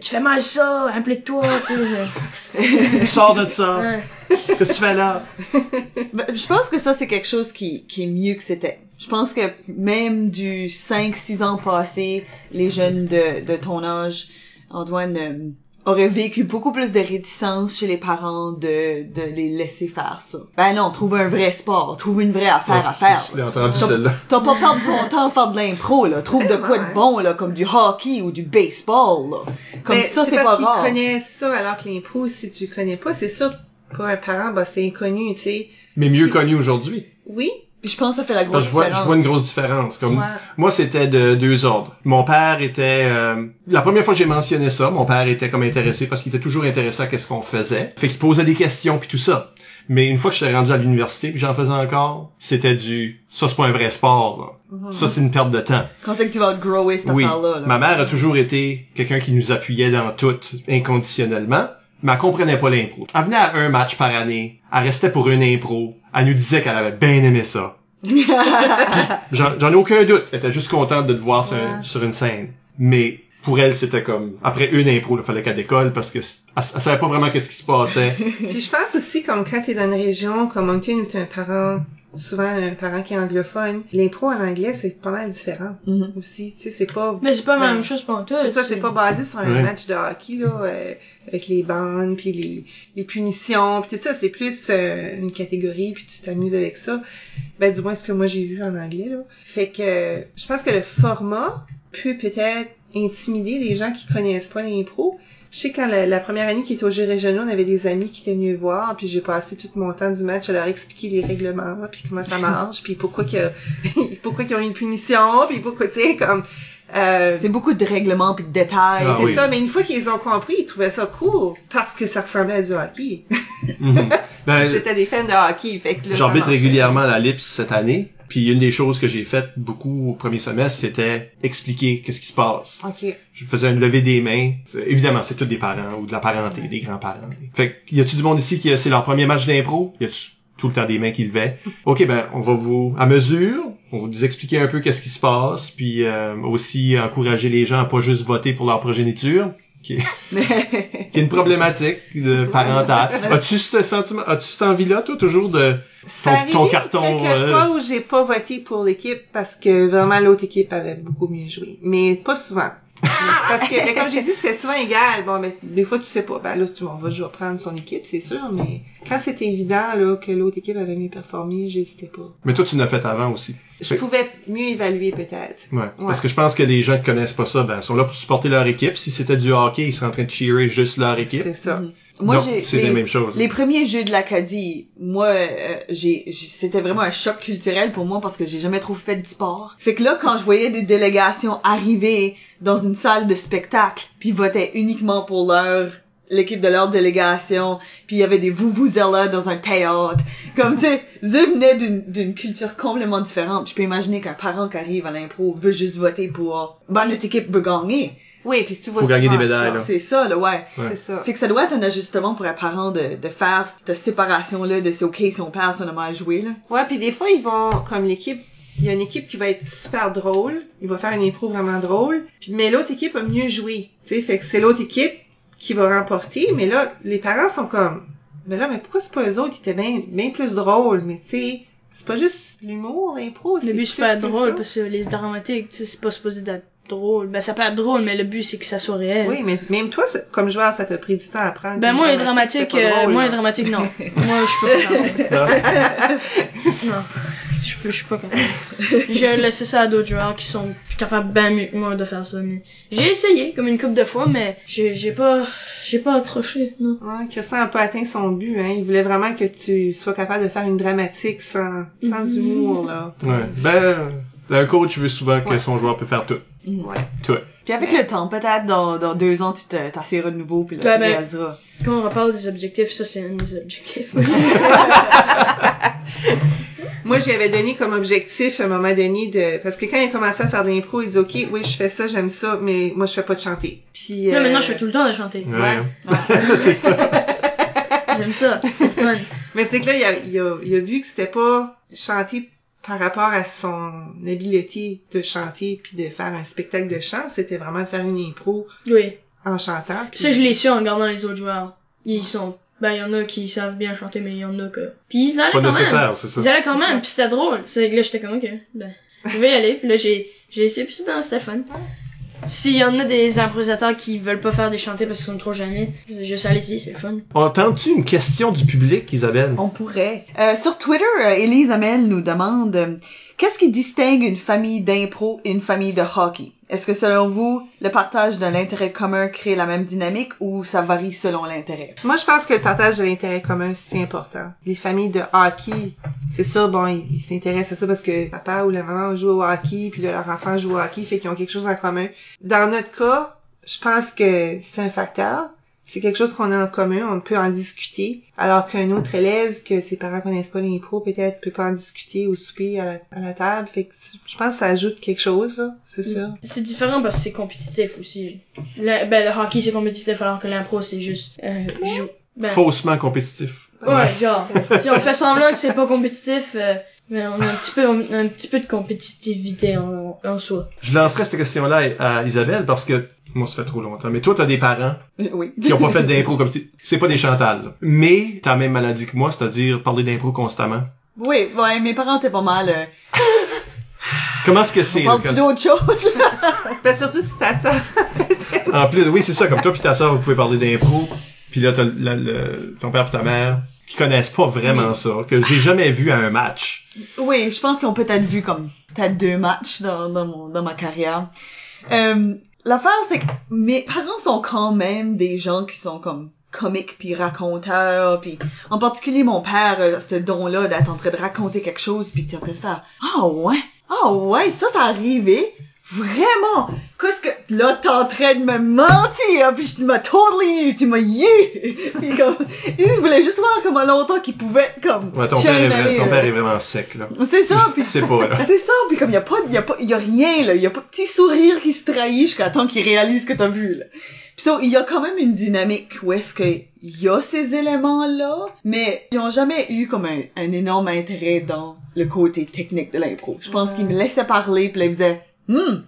S5: tu fais mal ça implique-toi tu sais
S2: sors de ça. Qu'est-ce que tu fais là?
S3: Ben, je pense que ça, c'est quelque chose qui, qui est mieux que c'était. Je pense que même du 5-6 ans passés, les jeunes de, de ton âge, Antoine, auraient vécu beaucoup plus de réticence chez les parents de, de les laisser faire ça. Ben non, trouve un vrai sport, trouve une vraie affaire à faire.
S2: Je l'ai entendu
S3: T'as-
S2: celle-là.
S3: T'as pas perdre ton temps à faire de l'impro, là. Trouve de quoi de bon, là, comme du hockey ou du baseball, là. Comme
S4: Mais
S3: ça, c'est
S4: parce
S3: pas
S4: qu'ils
S3: rare.
S4: connaissent ça, alors que l'impro, si tu connais pas, c'est sûr, pour un parent, bah, c'est inconnu, tu sais.
S2: Mais mieux connu aujourd'hui.
S4: Oui.
S3: Je pense que ça fait la grosse
S2: je vois,
S3: différence.
S2: je vois une grosse différence. Comme
S4: Ouais.
S2: moi, c'était de deux ordres. Mon père était euh, la première fois que j'ai mentionné ça, mon père était comme intéressé parce qu'il était toujours intéressé à qu'est-ce qu'on faisait. Fait qu'il posait des questions puis tout ça. Mais une fois que j'étais rendu à l'université puis j'en faisais encore, c'était du ça c'est pas un vrai sport. là. Ça c'est une perte de temps.
S3: Quand c'est que tu vas grower cette
S2: Oui.
S3: affaire-là? là?
S2: Ma mère a toujours été quelqu'un qui nous appuyait dans tout inconditionnellement, mais elle comprenait pas l'impro. Elle venait à un match par année, elle restait pour une impro, elle nous disait qu'elle avait bien aimé ça. J'en ai aucun doute, elle était juste contente de te voir sur,
S4: Ouais.
S2: sur une scène. Mais pour elle, c'était comme après une impro, il fallait qu'elle décolle parce que elle savait pas vraiment qu'est-ce qui se passait.
S4: Puis je pense aussi, comme quand t'es dans une région comme Moncton où t'as un parent, souvent un parent qui est anglophone, l'impro en anglais, c'est pas mal différent
S3: Mhm.
S4: aussi. Tu sais, c'est pas...
S5: Mais c'est pas la
S4: Ben,
S5: même chose pour toi.
S4: C'est ça, c'est pas basé sur un
S2: Ouais.
S4: match de hockey, là, euh, avec les bandes, puis les, les punitions, puis tout ça. C'est plus euh, une catégorie, puis tu t'amuses avec ça. Ben, du moins, ce que moi j'ai vu en anglais, là. Fait que je pense que le format peut peut-être intimider les gens qui connaissent pas l'impro. Je sais quand la, la première année qui était aux Jeux régionaux, on avait des amis qui étaient venus voir, puis j'ai passé tout mon temps du match à leur expliquer les règlements, puis comment ça marche, puis pourquoi que pourquoi qu'ils ont une punition, puis pourquoi tu sais comme euh,
S3: C'est beaucoup de règlements puis de détails.
S2: Ah
S4: c'est
S2: oui.
S4: ça, mais une fois qu'ils ont compris, ils trouvaient ça cool parce que ça ressemblait à du hockey.
S2: Mhm. Ben,
S4: C'était des fans de hockey, fait que
S2: régulièrement à la LIPS cette année. Puis une des choses que j'ai faites beaucoup au premier semestre, c'était expliquer qu'est-ce qui se passe.
S4: Ok.
S2: Je faisais une levée des mains. Évidemment, c'est tous des parents ou de la parenté, des grands-parents. Fait que, y a-tu du monde ici qui a- c'est leur premier match d'impro? Y a-tu tout le temps des mains qui levaient? Ok, ben, on va vous, à mesure, on va vous expliquer un peu qu'est-ce qui se passe, puis euh, aussi encourager les gens à pas juste voter pour leur progéniture, qui est, qui est une problématique de parentale. As-tu ce sentiment, as-tu cette envie-là, toi, toujours de
S4: Ça
S2: ton, carton?
S4: quelques
S2: euh,
S4: fois où j'ai pas voté pour l'équipe parce que vraiment l'autre équipe avait beaucoup mieux joué. Mais pas souvent. parce que, mais comme j'ai dit, c'était souvent égal. Bon, mais des fois, tu sais pas. Ben là, si tu m'en vas, je vais prendre son équipe, c'est sûr. Mais quand c'était évident, là, que l'autre équipe avait mieux performé, j'hésitais pas.
S2: Mais toi, tu l'as fait avant aussi.
S4: Je
S2: Fait-
S4: pouvais mieux évaluer, peut-être.
S2: Ouais. Parce que je pense que les gens qui connaissent pas ça, ben, sont là pour supporter leur équipe. Si c'était du hockey, ils seraient en train de cheerer juste leur équipe.
S4: C'est ça.
S3: Mhm. Moi, j'ai
S2: c'est
S3: les,
S2: la même chose.
S3: les premiers jeux de l'Acadie, moi, euh, j'ai, c'était vraiment un choc culturel pour moi parce que j'ai jamais trop fait de sport. Fait que là, quand je voyais des délégations arriver dans une salle de spectacle, puis votaient uniquement pour leur l'équipe de leur délégation, puis il y avait des vuvuzelas dans un théâtre. Comme, tu sais, eux venaient d'une, d'une culture complètement différente. Je peux imaginer qu'un parent qui arrive à l'impro veut juste voter pour, ben, notre équipe veut gagner.
S4: Oui, puis tu vois
S2: Faut gagner
S4: souvent
S2: des médailles,
S4: ça.
S2: là.
S3: C'est ça, là, ouais.
S2: Ouais.
S4: C'est ça.
S3: Fait que ça doit être un ajustement pour un parent de, de faire cette séparation-là de c'est ok si on perd, si on a mal joué, là.
S4: Ouais, puis des fois, ils vont, comme l'équipe, il y a une équipe qui va être super drôle, il va faire une impro vraiment drôle, puis- mais l'autre équipe a mieux joué, tu sais, fait que c'est l'autre équipe qui va remporter, mais là, les parents sont comme, mais là, mais pourquoi c'est pas eux autres qui étaient bien, bien plus drôles, mais tu sais, c'est pas juste l'humour, l'impro,
S5: Le but, c'est pas drôle,
S4: ça.
S5: parce que les dramatiques, tu sais, c'est pas supposé d'être drôle. Ben, ça peut être drôle, mais le but, c'est que ça soit réel.
S4: Oui, mais même toi, comme joueur, ça t'a pris du temps à apprendre.
S5: Ben, moi, les dramatiques,
S4: pas
S5: euh, moi, les dramatiques, non. moi, je peux pas faire ça.
S2: Non?
S5: Non. Je peux, je suis pas capable. J'ai laissé ça à d'autres joueurs qui sont capables bien mieux que moi de faire ça, mais j'ai essayé, comme une couple de fois, mais j'ai, j'ai pas, j'ai pas accroché, non.
S4: Ouais, Christian a pas atteint son but, hein. Il voulait vraiment que tu sois capable de faire une dramatique sans, sans
S5: Mhm.
S4: humour, là.
S2: Ouais. Ben, un coach veut souvent que
S4: Ouais.
S2: son joueur peut faire tout.
S4: Ouais.
S2: Tout.
S3: Puis avec le temps, peut-être dans, dans deux ans, tu t'asseoiras de nouveau, puis là,
S5: Ben,
S3: tu
S5: ben.
S3: réaliseras.
S5: Quand on reparle des objectifs, ça, c'est un des objectifs.
S4: Moi, j'avais donné comme objectif à un moment donné de parce que quand il a commencé à faire de l'impro, il dit OK, oui, je fais ça, j'aime ça, mais moi je fais pas de chanter. Puis
S5: Là,
S4: euh,
S5: maintenant, je fais tout le temps de chanter.
S2: Ouais. c'est ça.
S5: J'aime ça, c'est fun.
S4: Mais c'est que là, il a, il a, il a vu que c'était pas chanter par rapport à son habileté de chanter puis de faire un spectacle de chant, c'était vraiment de faire une impro
S5: Oui.
S4: en chantant.
S5: Puis ça, je l'ai su en regardant les autres joueurs. Ils sont, ben, il y en a qui savent bien chanter, mais il y en a que... Puis ils allaient
S2: Pas
S5: quand même.
S2: nécessaire, c'est
S5: Ils
S2: ça.
S5: allaient quand même, puis c'était drôle. C'est que là, j'étais comme, ok, ben, je vais y aller. Puis là, j'ai, j'ai essayé, puis c'était c'était le fun. S'il y en a des improvisateurs qui veulent pas faire des chantés parce qu'ils sont trop gênés, juste allez-y, c'est le fun.
S2: Entends-tu une question du public, Isabelle?
S3: On pourrait. Euh, sur Twitter, euh, Amel nous demande euh, qu'est-ce qui distingue une famille d'impro et une famille de hockey? Est-ce que selon vous, le partage de l'intérêt commun crée la même dynamique ou ça varie selon l'intérêt?
S4: Moi, je pense que le partage de l'intérêt commun, c'est important. Les familles de hockey, c'est sûr, bon, ils s'intéressent à ça parce que papa ou la maman joue au hockey, puis leur enfant joue au hockey, fait qu'ils ont quelque chose en commun. Dans notre cas, je pense que c'est un facteur, c'est quelque chose qu'on a en commun, on peut en discuter, alors qu'un autre élève que ses parents connaissent pas l'impro peut-être peut pas en discuter au souper à la, à la table. Fait que je pense que ça ajoute quelque chose, là, c'est sûr.
S5: C'est différent parce que c'est compétitif aussi. Le, ben, le hockey, c'est compétitif alors que l'impro, c'est juste, euh, jou- ben,
S2: Faussement compétitif.
S5: Ouais, genre, si on fait semblant que c'est pas compétitif, euh, mais on a un petit peu, un petit peu de compétitivité en, en soi.
S2: Je lancerai cette question-là à à Isabelle parce que moi, ça fait trop longtemps. Mais toi, t'as des parents
S3: Oui.
S2: qui ont pas fait d'impro comme si... C'est pas des Chantal. là. Mais t'as la même maladie que moi, c'est-à-dire parler d'impro constamment.
S3: Oui, ouais, mes parents étaient pas mal. Euh,
S2: Comment est-ce que c'est?
S3: on
S2: quand-
S3: d'autre chose, là?
S4: Ben, surtout si c'est ça.
S2: En plus, oui, c'est ça. Comme toi puis ta sœur, vous pouvez parler d'impro. Puis là, t'as le- ton père et ta mère qui connaissent pas vraiment ça, que j'ai jamais vu à un match.
S3: Oui, je pense qu'ils ont peut-être vu comme peut-être deux matchs dans, dans, mon, dans ma carrière. Euh, L'affaire, c'est que mes parents sont quand même des gens qui sont comme comiques puis raconteurs puis en particulier mon père euh, ce don là d'être en train de raconter quelque chose puis t'es en train de faire ah ouais ah ouais ça ça arrivé vraiment? Qu'est-ce que là t'es en train de me mentir puis tu m'as totally eu tu m'as eu comme il voulait juste voir comment longtemps qu'il pouvait comme
S2: Ouais, ton père, est,
S3: chaîner,
S2: vra- ton
S3: là.
S2: père est vraiment sec, là.
S3: c'est ça puis
S2: C'est pas, là.
S3: c'est ça, puis comme y a pas, y a pas, y a rien là, y a pas de petit sourire qui se trahit jusqu'à temps qu'il réalise que t'as vu là. Puis ça, il y a quand même une dynamique où est-ce que y a ces éléments là, mais ils ont jamais eu comme un, un énorme intérêt dans le côté technique de l'impro. Je pense
S4: Ouais.
S3: qu'ils me laissaient parler, puis là ils faisaient, hmm,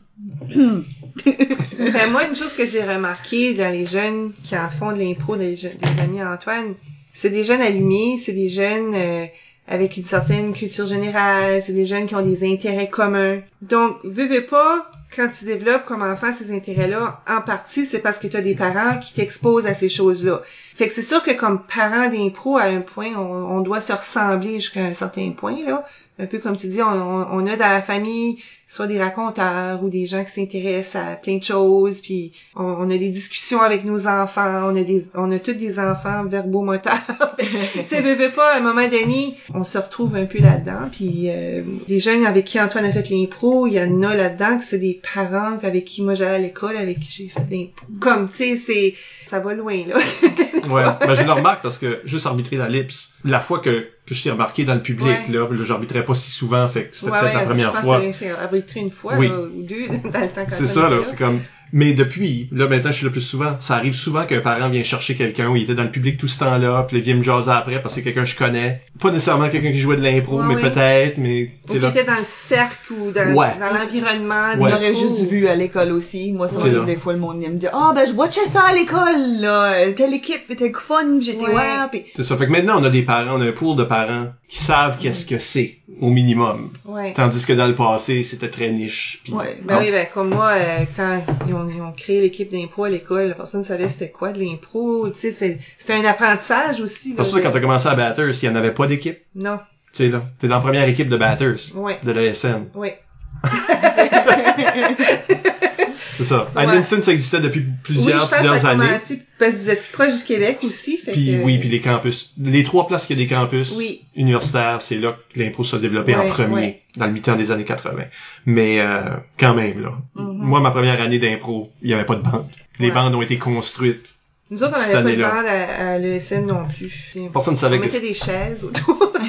S4: Ben, moi, une chose que j'ai remarqué dans les jeunes qui en font de l'impro, des, amis Antoine, c'est des jeunes allumés, c'est des jeunes euh, avec une certaine culture générale, c'est des jeunes qui ont des intérêts communs. Donc, veux pas, quand tu développes comme enfant ces intérêts-là, en partie, c'est parce que tu as des parents qui t'exposent à ces choses-là. Fait que c'est sûr que comme parents d'impro, à un point, on, on doit se ressembler jusqu'à un certain point, là. Un peu comme tu dis, on, on, a dans la famille soit des raconteurs ou des gens qui s'intéressent à plein de choses, puis on, on a des discussions avec nos enfants, on a des, on a tous des enfants verbomoteurs. tu sais, veux, pas, à un moment donné, on se retrouve un peu là-dedans, puis euh, des jeunes avec qui Antoine a fait l'impro, il y en a là-dedans que c'est des parents avec qui moi j'allais à l'école, avec qui j'ai fait l'impro. Comme, tu sais, c'est, ça va loin, là.
S2: Ouais. Ben, je le remarque parce que juste arbitrer la lips, la fois que, que je t'ai remarqué dans le public,
S4: Ouais.
S2: là, j'arbitrais pas si souvent, fait que c'était
S4: Ouais,
S2: peut-être
S4: ouais,
S2: la première
S4: je pense
S2: fois.
S4: que j'ai arbitré une fois,
S2: Oui.
S4: là, ou deux, dans le temps
S2: C'est ça, là. C'est comme, mais depuis, là, maintenant, je suis là plus souvent. Ça arrive souvent qu'un parent vient chercher quelqu'un où il était dans le public tout ce temps-là, puis il vient me jaser après parce que c'est quelqu'un que je connais. Pas nécessairement quelqu'un qui jouait de l'impro,
S4: Ouais,
S2: mais peut-être, mais,
S4: Ou
S2: tu sais,
S4: qui était dans le cercle ou dans,
S2: Ouais.
S4: dans l'environnement.
S2: Ouais.
S3: J'aurais juste vu à l'école aussi. Moi, ça m'arrive des fois, le monde vient me dire, ah, ben, je watchais ça à l'école, là. Telle équipe était fun, j'étais
S4: Ouais.
S3: ouais, puis
S2: C'est ça. Fait que maintenant, on a des parents, on a un pool de parents qui savent qu'est-ce que c'est, au minimum.
S4: Ouais.
S2: Tandis que dans le passé, c'était très niche.
S3: Ouais.
S4: Ben oui, ben comme moi, euh, quand ils ont, ils ont créé l'équipe d'impro à l'école, la personne savait c'était quoi de l'impro, tu sais, c'est- c'était un apprentissage aussi.
S2: Parce que quand t'as commencé à Batters, il y en avait pas d'équipe.
S4: Non,
S2: Tu sais, là. T'es dans la première équipe de Batters.
S4: ouais,
S2: De l'ASN.
S4: ouais.
S2: C'est ça. À
S4: Ouais.
S2: Ça existait depuis
S4: oui,
S2: plusieurs,
S4: je pense que
S2: plusieurs
S4: ça
S2: années.
S4: commencé parce que vous êtes proche du Québec aussi, fait
S2: Puis
S4: que...
S2: oui, puis les campus. Les trois places qu'il y a des campus
S4: Oui.
S2: universitaires, c'est là que l'impro s'est développé en premier,
S4: ouais.
S2: dans le mi-temps des années 80. Mais euh, quand même, là.
S4: Mhm.
S2: Moi, ma première année d'impro, il y avait pas de bande. Les bandes ont été construites.
S4: Nous autres, on n'avait pas de bande à, à l'ESN non plus.
S2: Personne ne
S4: On
S2: savait que...
S4: mettait des chaises autour.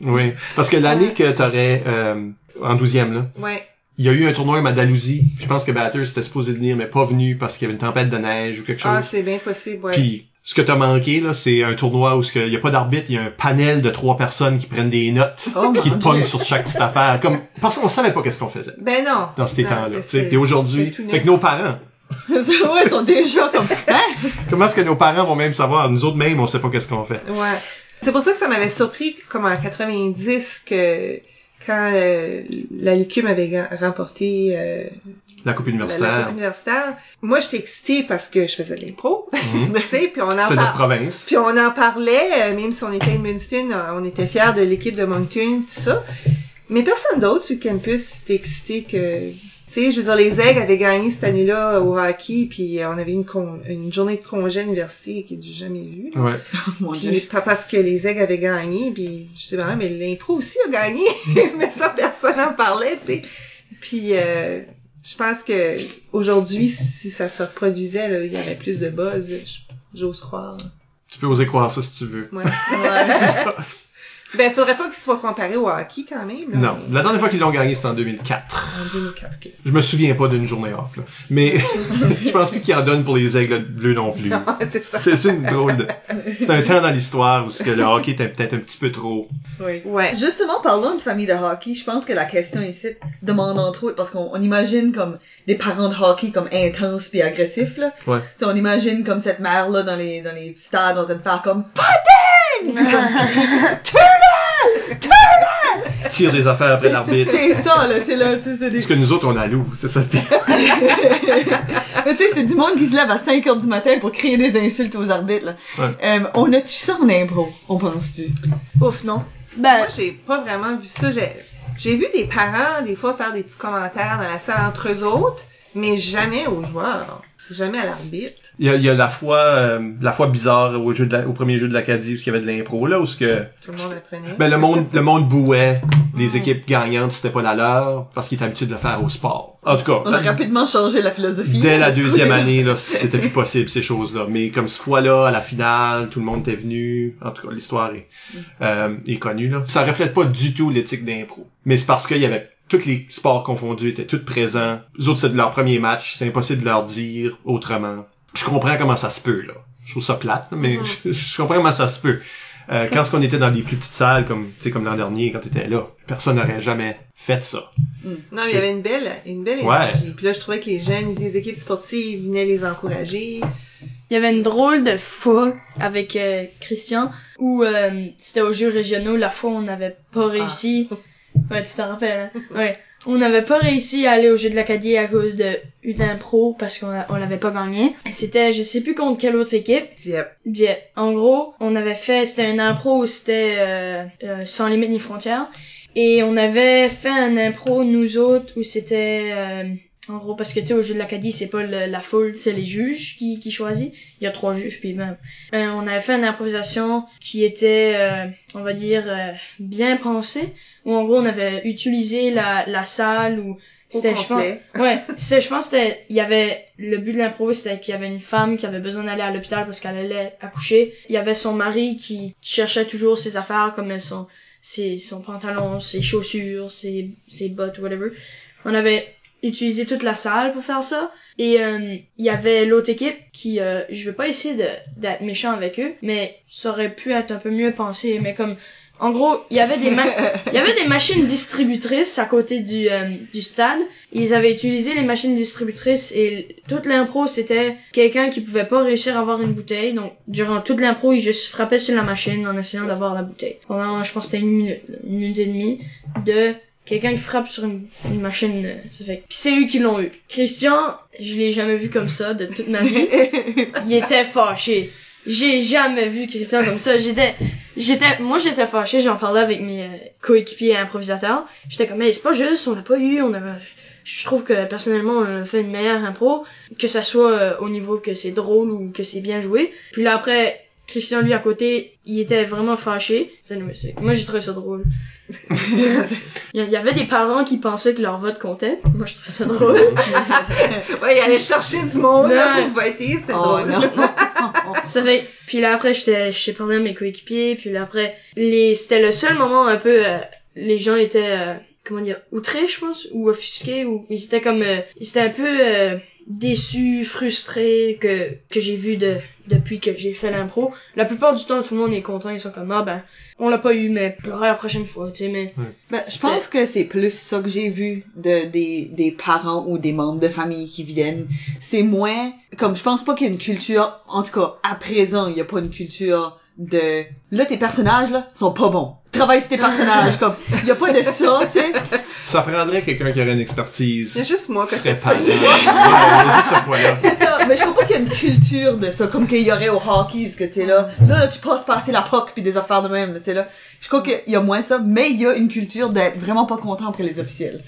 S2: Oui. Parce que l'année que t'aurais, euh, en douzième, là,
S4: Ouais,
S2: il y a eu un tournoi à Madalousie. Je pense que Batters était supposé venir, mais pas venu parce qu'il y avait une tempête de neige ou quelque chose.
S4: ah, c'est bien possible, ouais.
S2: Puis, ce que t'as manqué, là, c'est un tournoi où il y a pas d'arbitre, il y a un panel de trois personnes qui prennent des notes,
S3: Oh,
S2: qui te pognent sur chaque petite affaire. Comme, parce qu'on savait pas qu'est-ce qu'on faisait
S4: Ben non.
S2: dans ces temps-là. Puis aujourd'hui, fait que nos parents,
S3: ouais, ils sont déjà comme, hein?
S2: comment est-ce que nos parents vont même savoir? Nous autres même, on sait pas qu'est-ce qu'on fait.
S4: Ouais. C'est pour ça que ça m'avait surpris, comme en 90, que quand euh, la LICUM avait remporté euh,
S2: La coupe
S4: la, la
S2: universitaire,
S4: Coupe universitaire, moi j'étais excitée parce que je faisais de l'impro, tu sais, puis on en
S2: c'est notre province.
S4: puis on en parlait, euh, même si on était à euh, on était fiers de l'équipe de Moncton, tout ça. Mais personne d'autre sur le campus était excité que, tu sais, je veux dire, les Aigles avaient gagné cette année-là au hockey, puis euh, on avait une, con- une journée de congé à l'université qui est du jamais vu. là.
S2: Ouais.
S3: Mon
S4: Puis pas parce que les aigles avaient gagné, puis je sais pas, mais l'impro aussi a gagné, mais ça personne en parlait, tu sais. Puis euh, Je pense que aujourd'hui, si ça se reproduisait, là, il y aurait plus de buzz. J'ose croire.
S2: Tu peux oser croire ça si tu veux.
S4: Ouais. ben, faudrait pas qu'il soit comparé au hockey quand même. là.
S2: Non. La dernière fois qu'ils l'ont gagné, c'était en 2004.
S4: En 2004, ok.
S2: Je me souviens pas d'une journée off, là. Mais je pense plus qu'ils en donnent pour les aigles bleus non plus.
S4: c'est ça.
S2: C'est une drôle de... C'est un temps dans l'histoire où ce que le hockey était peut-être un petit peu trop...
S3: Oui.
S4: Ouais.
S3: Justement, parlons de famille de hockey. Je pense que la question ici demande entre autres, parce qu'on on imagine comme des parents de hockey comme intenses puis agressifs, là.
S2: Ouais.
S3: Tu sais, on imagine comme cette mère-là dans les, dans les stades en train de faire comme Patin! Puis comme,
S2: Tire des affaires après l'arbitre.
S3: C'est ça, là, tu sais, là, tu sais, c'est des...
S2: Parce que nous autres, on a loup, c'est ça le pire.
S3: Mais tu sais, c'est du monde qui se lève à 5 heures du matin pour crier des insultes aux arbitres, là.
S2: Ouais.
S3: Euh, on a-tu ça en impro? On pense-tu?
S5: Ouf, non. Ben,
S4: Moi, j'ai pas vraiment vu ça. J'ai, j'ai vu des parents, des fois, faire des petits commentaires dans la salle entre eux autres, mais jamais aux joueurs. Jamais à l'arbitre.
S2: Il y a, il y a la fois, euh, la fois bizarre au, jeu de la- au premier jeu de l'Acadie où il y avait de l'impro, là, où ce que,
S4: Tout le monde apprenait.
S2: ben, le monde, le monde bouait les équipes gagnantes, c'était pas la leur, parce qu'ils étaient habitués de le faire au sport. En tout cas,
S3: On a rapidement changé la philosophie.
S2: dès la deuxième année, là, c'était plus possible, ces choses-là. Mais comme ce fois-là, à la finale, tout le monde était venu. En tout cas, l'histoire est, euh, est connue, là. Ça reflète pas du tout l'éthique d'impro. Mais c'est parce qu'il y avait tous les sports confondus étaient tous présents. Les autres, c'est de leur premier match. C'est impossible de leur dire autrement. Je comprends comment ça se peut, là. Je trouve ça plate, là, mais je, je comprends comment ça se peut. Euh, quand on était dans les plus petites salles, comme, tu sais, comme l'an dernier, quand t'étais là, personne n'aurait jamais fait ça.
S4: Non, il y avait une belle, une belle
S2: Ouais.
S4: énergie. Puis là, je trouvais que les jeunes des équipes sportives venaient les encourager.
S5: il y avait une drôle de fois avec euh, Christian où euh, c'était aux Jeux régionaux. La fois, on n'avait pas réussi. Ouais, tu t'en rappelles, hein? Ouais. On n'avait pas réussi à aller au Jeux de l'Acadie à cause de une impro parce qu'on on l'avait pas gagné. C'était, je sais plus contre quelle autre équipe.
S4: Yep.
S5: Dieppe. En gros, on avait fait, c'était une impro où c'était euh, euh, sans limite ni frontières. Et on avait fait un impro, nous autres, où c'était... euh, en gros, parce que tu sais, au jeu de l'Acadie, c'est pas le- la foule, c'est les juges qui, qui choisissent. Il y a trois juges, puis même. Euh, on avait fait une improvisation qui était, euh, on va dire, euh, bien pensée. Où en gros, on avait utilisé la, la salle où
S4: Au
S5: c'était, je pense. Ouais, c'est, je pense c'était, il y avait, le but de l'impro, c'était qu'il y avait une femme qui avait besoin d'aller à l'hôpital parce qu'elle allait accoucher. Il y avait son mari qui cherchait toujours ses affaires comme son, ses, son pantalon, ses chaussures, ses, ses bottes, whatever. On avait utilisé toute la salle pour faire ça. Et euh, il y avait l'autre équipe qui, euh, je vais pas essayer de, d'être méchant avec eux, mais ça aurait pu être un peu mieux pensé. Mais comme, en gros, il y avait des il y avait des machines distributrices à côté du, euh, du stade. Ils avaient utilisé les machines distributrices et toute l'impro, c'était quelqu'un qui pouvait pas réussir à avoir une bouteille. Donc, durant toute l'impro, il juste frappait sur la machine en essayant d'avoir la bouteille. Pendant, je pense c'était une minute, une minute et demie de quelqu'un qui frappe sur une, une machine. euh, Ça fait. Puis c'est eux qui l'ont eu. Christian, je l'ai jamais vu comme ça de toute ma vie. il était fâché. J'ai jamais vu Christian comme ça. J'étais, j'étais, moi j'étais fâché. J'en parlais avec mes euh, coéquipiers improvisateurs. J'étais comme, mais c'est pas juste, on l'a pas eu, on a. Je trouve que personnellement on a fait une meilleure impro, que ça soit euh, au niveau que c'est drôle ou que c'est bien joué. Puis là après, Christian lui à côté, il était vraiment fâché. Moi j'ai trouvé ça drôle. Il y avait des parents qui pensaient que leur vote comptait. Moi je trouvais ça drôle.
S4: Ouais, il allait chercher du monde là,
S5: Ouais.
S4: pour voter, c'était
S3: Oh
S4: drôle.
S3: non.
S5: Ça fait, puis là après j'étais, j'étais parlé à mes coéquipiers, puis là après, les, c'était le seul moment un peu, euh, les gens étaient, euh, comment dire, outrés je pense, ou offusqués, ou ils étaient comme, euh, ils étaient un peu euh, déçus, frustrés que que j'ai vu de depuis que j'ai fait l'impro. La plupart du temps tout le monde est content, ils sont comme ah ben on l'a pas eu mais on l'aura la prochaine fois, tu sais mais.
S3: Ben, je pense que c'est plus ça que j'ai vu de des, des parents ou des membres de famille qui viennent. C'est moins comme je pense pas qu'il y a une culture en tout cas à présent, il y a pas une culture de là tes personnages là sont pas bons. Travaille sur tes personnages comme il y a pas de ça, tu sais.
S2: Ça prendrait quelqu'un qui aurait une expertise.
S4: juste moi
S2: qui serait fois-là.
S3: C'est ça, mais je crois pas qu'il y a une culture de ça, comme qu'il y aurait au hockey, ce que t'es là, là, là, tu passes passer la puck puis des affaires de même, tu sais là. Je crois qu'il y a moins ça, mais il y a une culture d'être vraiment pas content après les officiels.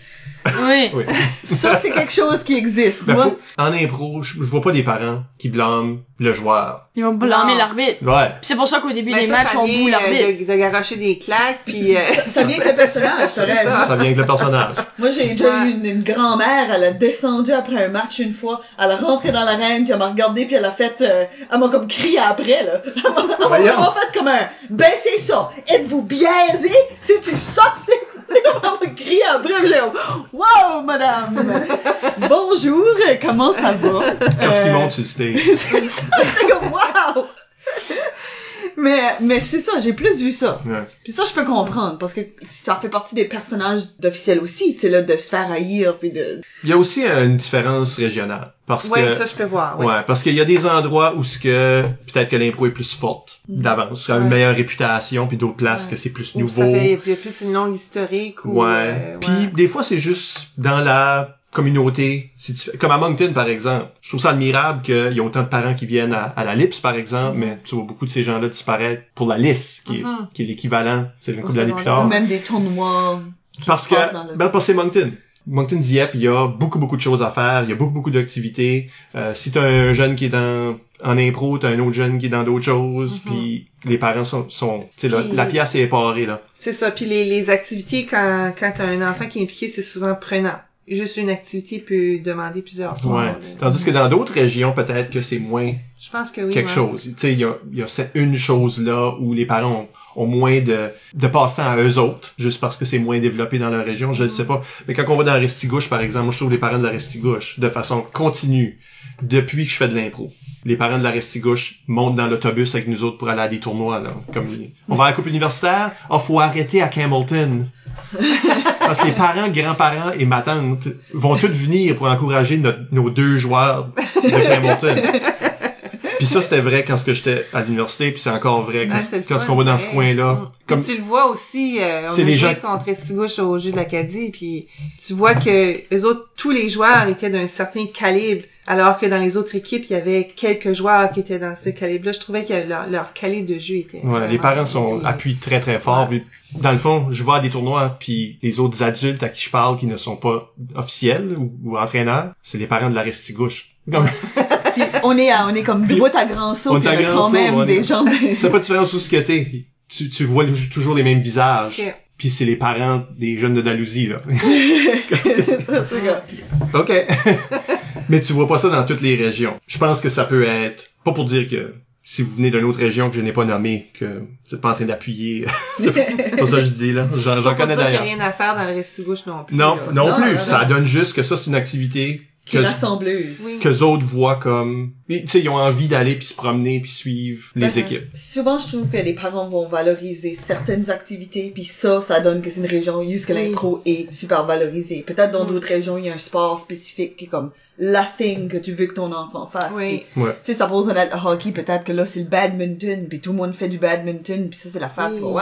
S5: Oui.
S2: Oui.
S3: Ça, c'est quelque chose qui existe.
S2: Ben,
S3: Moi,
S2: faut- en impro, je, je vois pas des parents qui blâment le joueur.
S5: Ils vont blâmer l'arbitre.
S2: Ouais.
S5: C'est pour ça qu'au début
S4: Ben,
S5: des
S4: ça,
S5: matchs on boue l'arbitre.
S4: de, de garocher des claques puis... euh,
S3: Ça vient avec le personnage, raison.
S2: Ça vient avec le personnage.
S3: Moi, j'ai déjà
S4: Ouais.
S3: eu une, une grand-mère, elle a descendu après un match une fois, elle a rentré dans l'arène, puis elle m'a regardé, puis elle a fait, euh, elle m'a comme crié après, là. Elle m'a- fait comme un, baissez ça, êtes-vous biaisé? Si tu sautes, c'est... Elle m'a crié après, puis j'ai wow, madame! Bonjour, comment ça va?
S2: Quand ce qui
S3: Euh,
S2: monte sur le stage?
S3: c'est ça, comme, wow! Mais, mais c'est ça, j'ai plus vu ça.
S2: Ouais.
S3: Puis ça, je peux comprendre, parce que ça fait partie des personnages d'officiels aussi, tu sais, là, de se faire haïr, puis de...
S2: Il y a aussi euh, une différence régionale. Parce
S4: Ouais,
S2: que,
S4: ça, je peux voir, ouais.
S2: ouais, parce qu'il y a des endroits où ce que, peut-être que l'impro est plus forte d'avance, ça a une meilleure réputation, puis d'autres places
S4: Ouais.
S2: que c'est plus
S4: Ou
S2: nouveau.
S4: ça fait, il y a plus une longue historique, ou...
S2: Ouais.
S4: euh,
S2: Puis des fois c'est juste dans la communauté, comme à Moncton par exemple. Je trouve ça admirable qu'il y a autant de parents qui viennent à, à la LIPS par exemple, mais tu vois beaucoup de ces gens-là disparaître pour la LIS, qui est,
S4: Mhm.
S2: qui est l'équivalent, c'est une couple d'années plus tard.
S3: Ou même des tournois...
S2: Parce que,
S3: passe dans le-
S2: ben, parce que c'est Moncton. Moncton Dieppe, il y a beaucoup, beaucoup de choses à faire. Il y a beaucoup, beaucoup d'activités. Euh, si t'as un jeune qui est dans, en impro, t'as un autre jeune qui est dans d'autres choses,
S4: Mhm.
S2: puis les parents sont, sont, tu sais, la, la pièce est éparée, là.
S4: C'est ça. Puis les, les activités, quand, quand t'as un enfant qui est impliqué, c'est souvent prenant. Juste une activité peut demander plusieurs soirs.
S2: Ouais. Tandis que dans d'autres régions, peut-être que c'est moins
S4: Je pense que oui.
S2: quelque
S4: ouais.
S2: chose. Tu sais, il y a, y a cette une chose là où les parents ont, ont moins de, de passe-temps à eux autres, juste parce que c'est moins développé dans leur région, je ne sais pas. Mais quand on va dans la Restigouche, par exemple, moi je trouve les parents de la Restigouche, de façon continue, depuis que je fais de l'impro, les parents de la Restigouche montent dans l'autobus avec nous autres pour aller à des tournois, là. Comme, on va à la coupe universitaire, oh, faut arrêter à Campbellton. Parce que les parents, grands-parents et ma tante vont tous venir pour encourager notre- nos deux joueurs de Campbellton. Puis ça, c'était vrai quand ce que j'étais à l'université, puis c'est encore vrai quand,
S4: le
S2: quand
S4: fun,
S2: ce qu'on va dans ce coin-là.
S4: Mm.
S2: Comme,
S4: tu le vois aussi, euh, on
S2: C'est
S4: a
S2: les
S4: joué
S2: gens-
S4: contre Estigouche au jeu de l'Acadie, puis tu vois que les autres, tous les joueurs étaient d'un certain calibre, alors que dans les autres équipes, il y avait quelques joueurs qui étaient dans ce calibre-là. Je trouvais que leur, leur calibre de jeu était...
S2: voilà, les parents sont
S4: puis-
S2: appuient très très fort. Puis, dans le fond, je vais à des tournois, puis les autres adultes à qui je parle qui ne sont pas officiels ou, ou entraîneurs, c'est les parents de la Restigouche. Comme,
S3: Puis on est, à- on est comme droit à grand saut,
S2: On
S3: puis il y a quand
S2: saut,
S3: même
S2: on est-
S3: des gens... de-
S2: c'est pas de différence où ce que t'es. Tu, tu vois toujours les mêmes visages.
S4: Ok.
S2: Puis c'est les parents des jeunes de Dalhousie, là.
S3: c'est ça, c'est comme-
S2: OK. Mais tu vois pas ça dans toutes les régions. Je pense que ça peut être, pas pour dire que si vous venez d'une autre région que je n'ai pas nommée, que vous êtes pas en train d'appuyer. c'est pas ça que je dis, là. J'en, connais
S4: dire qu'il y a
S2: d'ailleurs.
S4: rien à faire dans le Restigouche non plus.
S2: Non,
S4: là.
S2: non,
S3: Non,
S2: plus.
S3: non,
S2: ça donne juste que ça, c'est une activité
S3: Qui
S2: que,
S3: est rassembleuse.
S4: Oui.
S2: que autres voient comme, tu sais, ils ont envie d'aller puis se promener puis suivre les
S3: Ben,
S2: équipes.
S3: Souvent, je trouve que les parents vont valoriser certaines activités, puis ça, ça donne que c'est une région où que
S4: Oui.
S3: l'impro est super valorisé. Peut-être dans
S4: Mm.
S3: d'autres régions, il y a un sport spécifique qui est comme la thing que tu veux que ton enfant fasse.
S4: Oui.
S2: Ouais.
S3: Tu sais, ça pose dans le hockey, peut-être que là, c'est le badminton, puis tout le monde fait du badminton, puis ça, c'est la fête.
S4: Oui.
S3: Wow.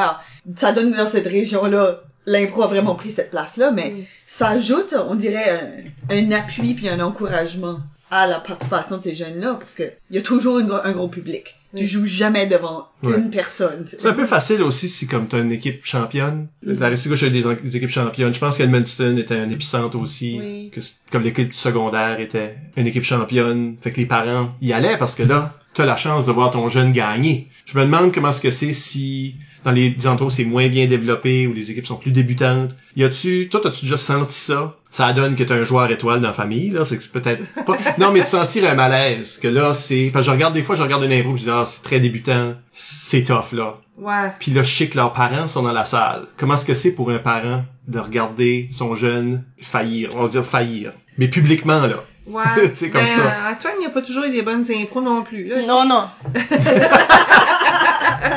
S3: Ça donne que dans cette région-là, l'impro a vraiment pris cette place-là, mais
S4: Oui.
S3: ça ajoute, on dirait, un, un appui puis un encouragement à la participation de ces jeunes-là, parce que il y a toujours une un gros public. Tu joues jamais devant
S2: Ouais.
S3: une personne. tu sais.
S2: C'est un peu facile aussi si comme t'as une équipe championne. La Restigouche a des, équipes championnes. Je pense qu'Edmundston était un épicentre aussi.
S4: Oui.
S2: Que, c- comme l'équipe secondaire était une équipe championne. Fait que les parents y allaient parce que là, t'as la chance de voir ton jeune gagner. Je me demande comment est-ce que c'est si dans les endroits où c'est moins bien développé, où les équipes sont plus débutantes. Y a-tu, toi, as-tu déjà senti ça? Ça donne que t'as un joueur étoile dans la famille, là. C'est que c'est peut-être pas, non, mais de sentir un malaise. Que là, c'est, parce que je regarde des fois, je regarde une impro, pis je dis, ah, c'est très débutant. C'est tough, là.
S4: Ouais.
S2: Puis là, je sais que leurs parents sont dans la salle. Comment est-ce que c'est pour un parent de regarder son jeune faillir, on va dire faillir, mais publiquement là?
S4: Ouais.
S2: Tu sais, comme
S4: Ben,
S2: ça.
S4: Antoine, il n'y a pas toujours eu des bonnes impros non plus, là.
S5: Non, non.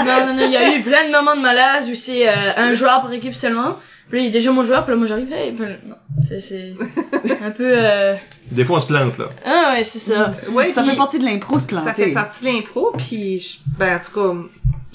S5: non, non, non, il y a eu plein de moments de malaise où c'est euh, un joueur par équipe seulement. Puis là, il est déjà mon joueur, puis là, moi j'arrive, hey, puis là, non. C'est, c'est un peu, euh...
S2: Des fois, on se plante là.
S5: Ah ouais, c'est ça.
S4: Ouais,
S3: Ça
S4: puis-
S3: fait partie de l'impro, se
S4: Ça
S3: planter.
S4: fait partie de l'impro, puis je- ben en tout cas,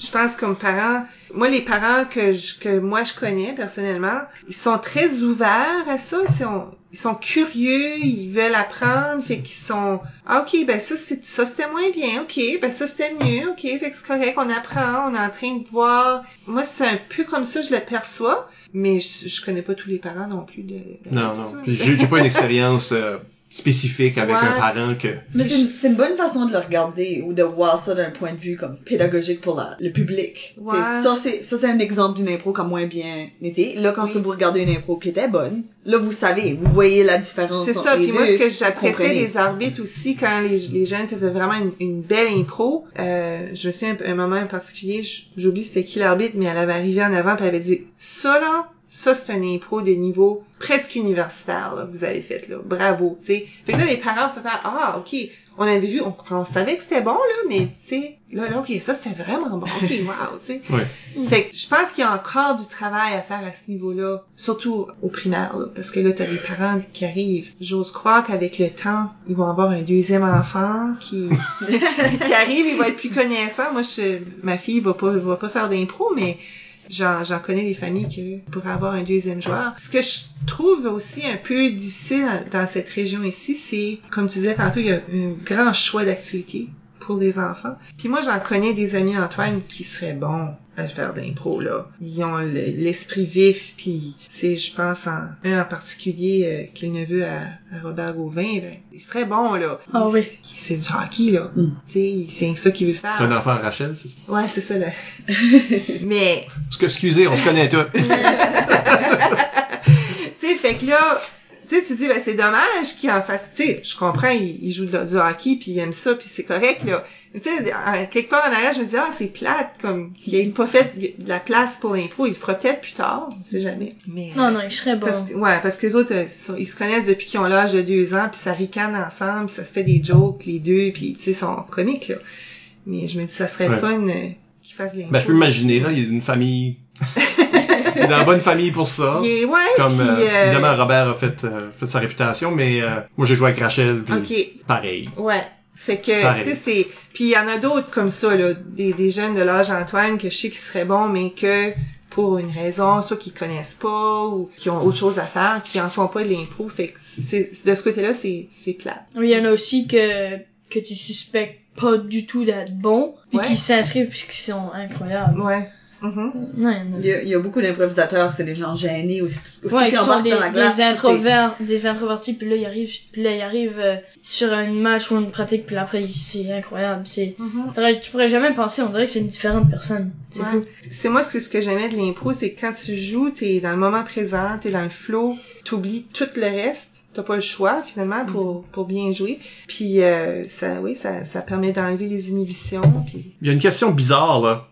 S4: je pense comme parents, moi les parents que je, que moi je connais personnellement, ils sont très ouverts à ça, ils sont, ils sont curieux, ils veulent apprendre, fait qu'ils sont ah ok ben ça c'est ça c'était moins bien, ok ben ça c'était mieux, ok fait que c'est correct, on apprend, on est en train de voir. Moi c'est un peu comme ça je le perçois, mais je, je connais pas tous les parents non plus de. de
S2: Non, non. j'ai pas une expérience euh, spécifique avec
S4: Ouais.
S2: un parent que.
S3: Mais c'est une, c'est une bonne façon de le regarder ou de voir ça d'un point de vue comme pédagogique pour la- le public.
S4: Ouais.
S3: Ça, c'est, ça c'est un exemple d'une impro qui a moins bien été. Là, quand
S4: Oui.
S3: vous regardez une impro qui était bonne, là, vous savez, vous voyez la différence
S4: C'est
S3: entre
S4: ça.
S3: les
S4: Puis moi, ce que j'appréciais des arbitres aussi, quand les, les jeunes faisaient vraiment une, une belle impro, euh, je me souviens un, un moment en particulier, j'oublie c'était qui l'arbitre, mais elle avait arrivé en avant puis elle avait dit, ça là, ça c'est un impro de niveau presque universitaire, là, que vous avez fait, là. Bravo, tu sais. Fait que là, les parents pouvaient faire, ah, ok, on avait vu, on, on savait que c'était bon, là, mais, tu sais, là, là, ok, ça c'était vraiment bon, ok, wow, tu sais.
S2: Ouais.
S4: Fait que je pense qu'il y a encore du travail à faire à ce niveau-là, surtout au primaire, là, parce que là, t'as des parents qui arrivent. J'ose croire qu'avec le temps, ils vont avoir un deuxième enfant qui, qui arrive, il va être plus connaissant. Moi, je, ma fille va pas, va pas faire d'impro, mais j'en, connais des familles qui pourraient avoir un deuxième joueur. Ce que je trouve aussi un peu difficile dans cette région ici, c'est, comme tu disais tantôt, il y a un grand choix d'activités pour les enfants. Puis moi, j'en connais des amis, Antoine, qui seraient bons à faire d'impro, là. Ils ont le- l'esprit vif, puis, tu sais, je pense en un en particulier, euh, qui est le neveu à, à Robert Gauvin, ben, il serait bon, là.
S5: Ah
S4: Il-
S5: oui.
S4: C'est du hockey, là.
S3: Mm.
S4: Tu sais, c'est ça qu'il veut faire.
S2: C'est un enfant Rachel, c'est ça?
S4: Ouais, c'est ça, là. Mais,
S2: Parce que, excusez, on se connaît tous.
S4: tu sais, fait que là, tu sais, tu dis, ben, c'est dommage qu'il en fasse, tu sais, je comprends, il, il joue de- du hockey, puis il aime ça, puis c'est correct, là. Tu sais, quelque part en arrière, je me dis, ah, c'est plate, comme, qu'il ait pas fait de la place pour l'impro, il le fera peut-être plus tard, on sait jamais. Mais,
S5: Non, non, il serait bon.
S4: Parce que, ouais, parce que les autres, euh, ils se connaissent depuis qu'ils ont l'âge de deux ans, puis ça ricane ensemble, puis ça se fait des jokes, les deux, puis tu sais, ils sont comiques, là. Mais je me dis, ça serait
S2: Ouais.
S4: fun euh, qu'ils fassent l'impro.
S2: Ben, je peux imaginer, là, il y a une famille... il est dans la bonne famille pour ça.
S4: Il est- ouais,
S2: Comme,
S4: puis,
S2: euh,
S4: euh,
S2: évidemment, Robert a fait, euh, fait sa réputation, mais euh, moi, j'ai joué avec Rachel, puis
S4: Ok,
S2: pareil.
S4: ouais. Fait que, tu sais, c'est... Puis il y en a d'autres comme ça, là, des, des jeunes de l'âge Antoine que je sais qu'ils seraient bons, mais que pour une raison, soit qu'ils connaissent pas ou qui ont autre chose à faire, qui en font pas de l'impro. Fait que c'est, de ce côté-là, c'est, c'est.
S5: Oui, il y en a aussi que, que tu suspectes pas du tout d'être bons, puis
S4: Ouais.
S5: qui s'inscrivent puisqu'ils sont incroyables.
S4: Ouais. Mhm.
S5: Non, il y a.
S3: Il y, a, il y a beaucoup d'improvisateurs, c'est des gens gênés aussi. aussi
S5: Ouais,
S3: qui
S5: sont des,
S3: dans la glace,
S5: des introvertis, puis là, ils arrivent, puis là, ils arrivent euh, sur une match ou une pratique, puis après, ils- c'est incroyable. C'est,
S4: Mhm.
S5: t'aurais- tu pourrais jamais penser, on dirait que c'est une différente personne. C'est
S4: Ouais.
S5: cool.
S4: C'est moi c'est ce que j'aimais de l'impro, c'est quand tu joues, t'es dans le moment présent, t'es dans le flow, t'oublies tout le reste, t'as pas le choix finalement pour pour bien jouer. Puis euh, ça, oui, ça ça permet d'enlever les inhibitions. Puis
S2: Il y a une question bizarre, là,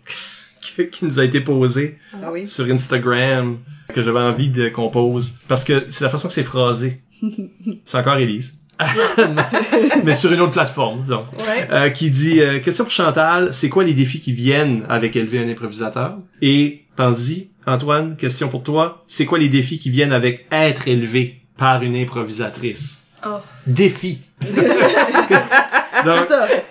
S2: qui, qui nous a été posée
S3: Ah oui.
S2: sur Instagram, que j'avais envie de qu'on pose, parce que c'est la façon que c'est phrasé. C'est encore Élise. Mais sur une autre plateforme, disons.
S4: ouais.
S2: Euh, qui dit euh, question pour Chantal, c'est quoi les défis qui viennent avec élever un improvisateur Et pense-y, Antoine, question pour toi, c'est quoi les défis qui viennent avec être élevé par une improvisatrice
S5: Oh.
S2: Défi. Donc,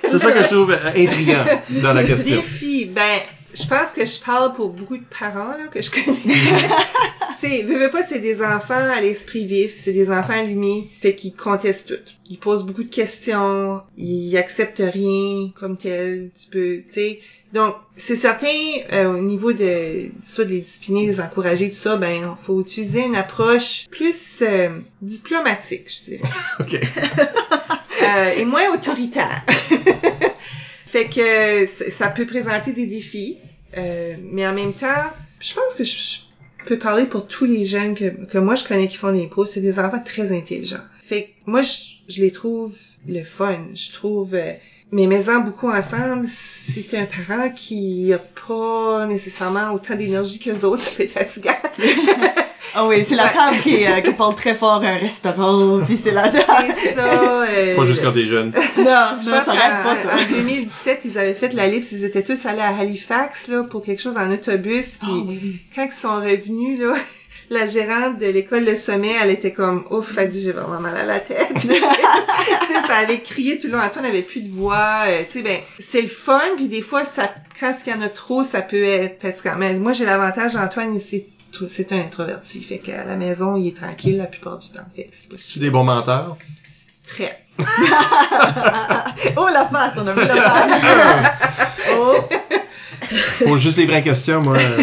S2: c'est ça que je trouve euh, intriguant dans la question.
S4: Défi, ben je pense que je parle pour beaucoup de parents là que je connais. c'est veux, veux pas c'est des enfants à l'esprit vif, c'est des enfants allumés, fait qu'ils contestent tout. Ils posent beaucoup de questions, ils acceptent rien comme tel, tu peux, tu sais. Donc, c'est certain, euh, au niveau de, soit de les discipliner, les encourager, tout ça, ben, faut utiliser une approche plus euh, diplomatique, je dirais.
S2: Ok.
S4: Euh, et moins autoritaire. Fait que ça peut présenter des défis, euh, mais en même temps, je pense que je, peux parler pour tous les jeunes que, que moi je connais qui font des pauses. C'est des enfants très intelligents. Fait que moi, je, je les trouve le fun. Je trouve... euh, mais maisons beaucoup ensemble, si t'es un parent qui a pas nécessairement autant d'énergie que les autres, ça peut être fatigant.
S3: Ah oui, c'est la
S4: Ouais.
S3: table qui, euh, qui parle très fort à un restaurant, puis c'est la table.
S4: C'est ça. euh,
S2: Pas juste quand t'es jeune.
S3: Non,
S4: Je
S3: non,
S4: pense
S3: ça arrête pas ça.
S4: en 2017, ils avaient fait la liste, ils étaient tous allés à Halifax là pour quelque chose en autobus. Puis
S3: Ah oui,
S4: quand ils sont revenus là, la gérante de l'école Le Sommet, elle était comme ouf, elle dit j'ai vraiment mal à la tête. tu sais, ça avait crié tout le long. Antoine n'avait plus de voix. euh, tu sais, ben c'est le fun. Puis des fois, ça, quand il y en a trop, ça peut être fatigant. Mais moi, j'ai l'avantage, Antoine, il- c'est c'est un introverti. Fait qu'à la maison, il est tranquille la plupart du temps. Fait que c'est pas
S2: Tu es des bons menteurs?
S4: très.
S3: Oh la face, on a vu la face. oh.
S2: Pour juste les vraies questions, moi, euh,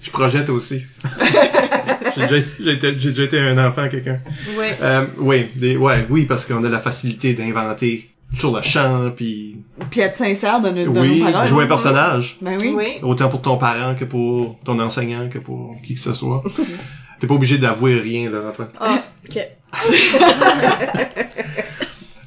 S2: je projette aussi. j'ai déjà, j'ai été, j'ai déjà été un enfant, quelqu'un. Euh, oui, des, ouais, oui, parce qu'on a la facilité d'inventer sur le champ, puis
S3: Puis être sincère dans, nos- dans
S2: oui,
S3: nos paroles.
S2: jouer un personnage.
S3: Ben oui.
S4: Oui.
S2: Autant pour ton parent que pour ton enseignant que pour qui que ce soit. T'es pas obligé d'avouer rien, là, Antoine.
S5: Ah, ok.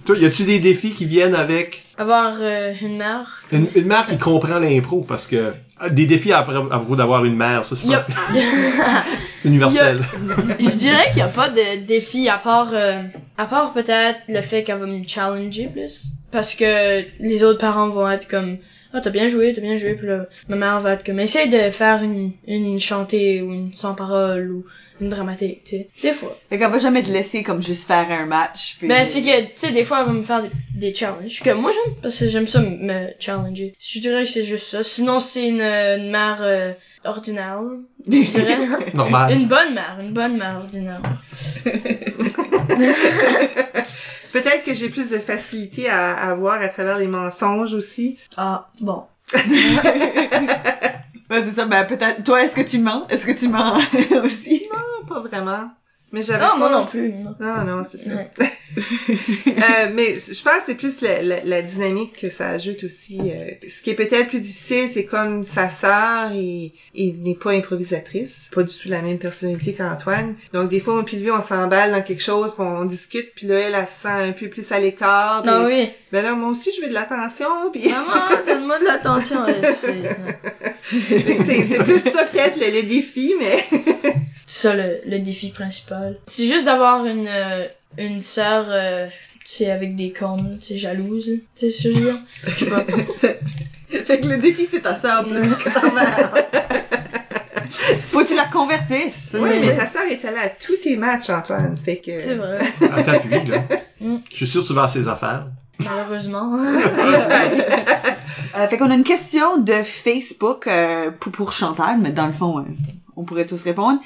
S2: Toi, y a-tu des défis qui viennent avec?
S5: Avoir euh, une mère.
S2: une, une mère qui comprend l'impro? Parce que euh, des défis à, pro- à propos d'avoir une mère, ça,
S5: Y a-
S2: c'est universel.
S5: Je dirais qu'il y a pas de défi à part euh, à part peut-être le fait qu'elle va me challenger plus parce que les autres parents vont être comme ah t'as bien joué t'as bien joué puis là ma mère va être comme essaye de faire une une chantée ou une sans parole ou une dramatique tu sais des fois
S3: Fait qu'on va jamais te laisser comme juste faire un match. puis-
S5: ben c'est que tu sais des fois elle va me faire des, des challenges que moi j'aime parce que j'aime ça me challenger je dirais que c'est juste ça sinon c'est une, une mère euh, ordinaire je dirais
S2: Normal.
S5: une bonne mère une bonne mère ordinaire
S4: Peut-être que j'ai plus de facilité à, à voir à travers les mensonges aussi.
S5: ah bon
S3: Ben, c'est ça, ben peut-être. Toi, est-ce que tu mens? Est-ce que tu mens aussi?
S4: Non, pas vraiment. Mais j'avais
S5: non
S4: pas...
S5: moi non plus non.
S4: Non, non, c'est ça.
S5: Ouais.
S4: Euh, mais je pense que c'est plus la, la, la dynamique que ça ajoute aussi. euh, ce qui est peut-être plus difficile, c'est comme sa sœur et, et n'est pas improvisatrice, pas du tout la même personnalité qu'Antoine. Donc des fois, moi puis lui, on s'emballe dans quelque chose, puis on discute, puis là, elle, elle se sent un peu plus à l'écart. puis-
S5: Ah oui.
S4: Ben là, moi aussi, je veux de l'attention, puis
S5: Maman, donne-moi de l'attention. C'est
S4: c'est c'est plus ça peut-être le, le défi, mais
S5: c'est ça le, le défi principal. C'est juste d'avoir une euh, une sœur, euh, tu sais, avec des cornes, tu sais, jalouse. Tu sais ce que je veux dire? Je sais pas.
S3: fait que le défi, c'est ta sœur plus que ta mère. Faut que tu la convertisses.
S4: oui, mais ta sœur est allée à tous tes matchs, Antoine. Fait que
S5: C'est vrai.
S2: À t'appuie, là.
S5: Mm.
S2: Je suis sûr que tu vas à ses affaires.
S5: Malheureusement.
S3: Euh, fait qu'on a une question de Facebook euh, pour, pour Chantal, mais dans le fond, euh, on pourrait tous répondre.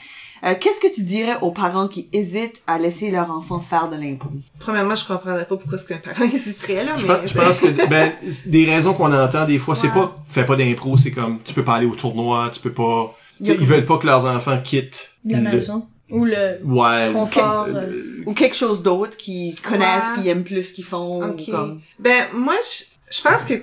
S3: Euh, Qu'est-ce que tu dirais aux parents qui hésitent à laisser leur enfant faire de l'impro?
S4: premièrement, je comprendrais pas pourquoi est-ce qu'un parent hésiterait là,
S2: Je
S4: mais
S2: pense, je pense que ben, des raisons qu'on entend des fois, c'est pas fais pas d'impro, c'est comme tu peux pas aller au tournoi, tu peux pas. tu sais, Ils veulent pas que leurs enfants quittent
S5: la
S2: le-
S5: maison. Ou le
S2: Ouais.
S5: confort.
S2: le-
S5: euh,
S3: Ou quelque chose d'autre qu'ils connaissent
S4: Ouais.
S3: puis aiment plus ce qu'ils font.
S4: Ok.
S3: ou comme...
S4: Ben, moi, je, je pense que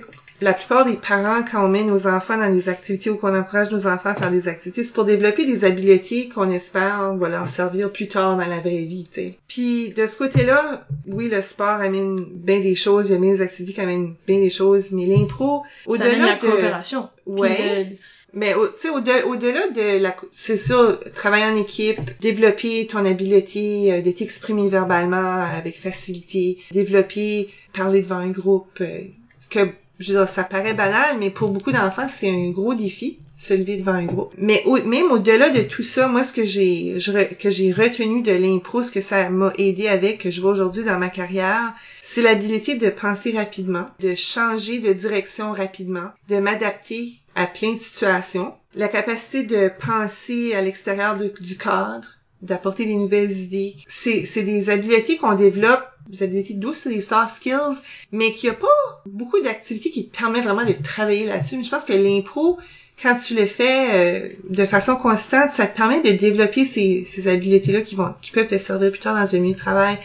S4: la plupart des parents, quand on met nos enfants dans des activités ou qu'on encourage nos enfants à faire des activités, c'est pour développer des habiletés qu'on espère va leur servir plus tard dans la vraie vie. Puis, de ce côté-là, oui, le sport amène bien des choses, il y a bien des activités qui amènent bien des choses, mais l'impro, au-delà
S5: la
S4: de...
S5: coopération. Puis
S4: Ouais. Mais tu sais, au-de- au-delà de la, c'est sûr, travailler en équipe, développer ton habileté euh, de t'exprimer verbalement avec facilité, développer, parler devant un groupe, euh, que, je veux dire, ça paraît banal, mais pour beaucoup d'enfants, c'est un gros défi, se lever devant un groupe. Mais même au-delà de tout ça, moi, ce que j'ai, que j'ai retenu de l'impro, ce que ça m'a aidé avec, que je vois aujourd'hui dans ma carrière, c'est l'habilité de penser rapidement, de changer de direction rapidement, de m'adapter à plein de situations, la capacité de penser à l'extérieur du cadre, d'apporter des nouvelles idées. C'est des habiletés qu'on développe, des habiletés douces, des soft skills, mais qu'il n'y a pas beaucoup d'activités qui te permettent vraiment de travailler là-dessus. Mais je pense que l'impro, quand tu le fais euh, de façon constante, ça te permet de développer ces, ces habiletés-là qui vont, qui peuvent te servir plus tard dans un milieu de travail.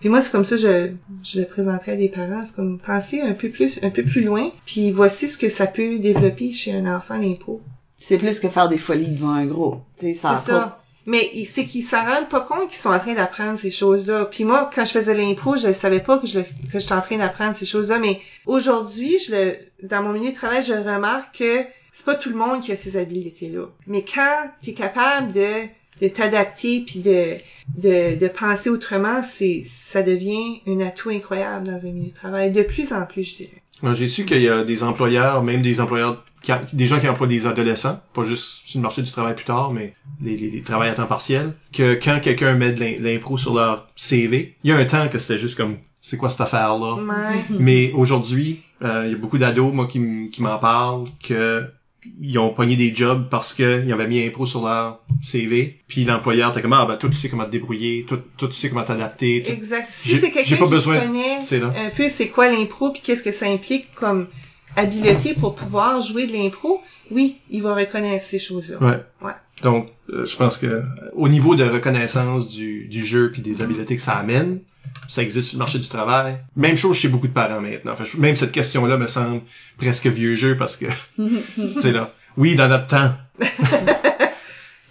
S4: Puis moi, c'est comme ça, je, je le présenterai à des parents. C'est comme penser un peu plus, un peu plus loin. Puis voici ce que ça peut développer chez un enfant, l'impro.
S3: C'est plus que faire des folies devant un groupe. Tu sais, ça a
S4: C'est ça. Mais c'est qu'ils s'en rendent pas compte qu'ils sont en train d'apprendre ces choses-là. Puis moi, quand je faisais l'impro, je savais pas que je que j'étais en train d'apprendre ces choses-là. Mais aujourd'hui, je le, dans mon milieu de travail, je remarque que c'est pas tout le monde qui a ces habiletés-là. Mais quand tu es capable de, de t'adapter puis de, de, de penser autrement, c'est, ça devient un atout incroyable dans un milieu de travail. De plus en plus, je dirais.
S2: Moi, J'ai su qu'il y a des employeurs, même des employeurs, qui a- des gens qui emploient des adolescents, pas juste sur le marché du travail plus tard, mais les, les, les travails à temps partiel, que quand quelqu'un met de l'im- l'impro sur leur CV, il y a un temps que c'était juste comme, c'est quoi cette affaire-là?
S4: Ouais.
S2: Mais aujourd'hui, euh, il y a beaucoup d'ados, moi, qui m'en parlent, que ils ont pogné des jobs parce que ils avaient mis impro sur leur CV, puis l'employeur était comme ah ben toi tu sais comment te débrouiller, toi, toi tu sais comment t'adapter, toi-
S4: Exact. Si c'est
S2: j'ai
S4: quelqu'un
S2: pas
S4: qui
S2: besoin,
S4: connaît un peu c'est quoi l'impro puis qu'est-ce que ça implique comme habileté pour pouvoir jouer de l'impro, oui, il va reconnaître ces choses-là.
S2: Ouais.
S4: Ouais.
S2: Donc, euh, je pense que euh, au niveau de reconnaissance du, du jeu puis des habiletés que ça amène, ça existe sur le marché du travail. Même chose chez beaucoup de parents maintenant. Enfin, même cette question-là me semble presque vieux jeu parce que, tu sais là, oui, dans notre temps.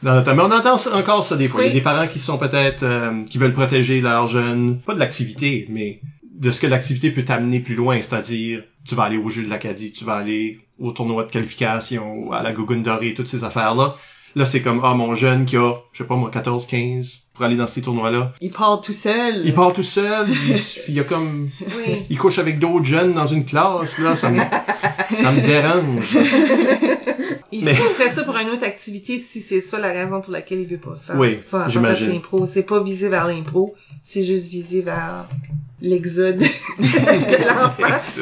S2: dans notre temps. Mais on entend encore ça des fois. Il y a des parents qui sont peut-être, euh, qui veulent protéger leurs jeunes, pas de l'activité, mais de ce que l'activité peut t'amener plus loin, c'est-à-dire, tu vas aller au jeu de l'Acadie, tu vas aller au tournoi de qualification, à la Gugundori, toutes ces affaires-là. Là, c'est comme, ah, mon jeune qui a, je sais pas moi, 14, 15, pour aller dans ces tournois-là.
S3: Il part tout seul.
S2: Il part tout seul, il, il y a comme,
S4: Oui.
S2: il couche avec d'autres jeunes dans une classe, là, ça me, ça me dérange.
S4: Il,
S2: Mais-
S4: ferait ça pour une autre activité si c'est ça la raison pour laquelle il veut pas faire
S2: Oui,
S4: ça
S2: j'imagine.
S4: l'impro. C'est pas visé vers l'impro, c'est juste visé vers l'exode de l'enfant.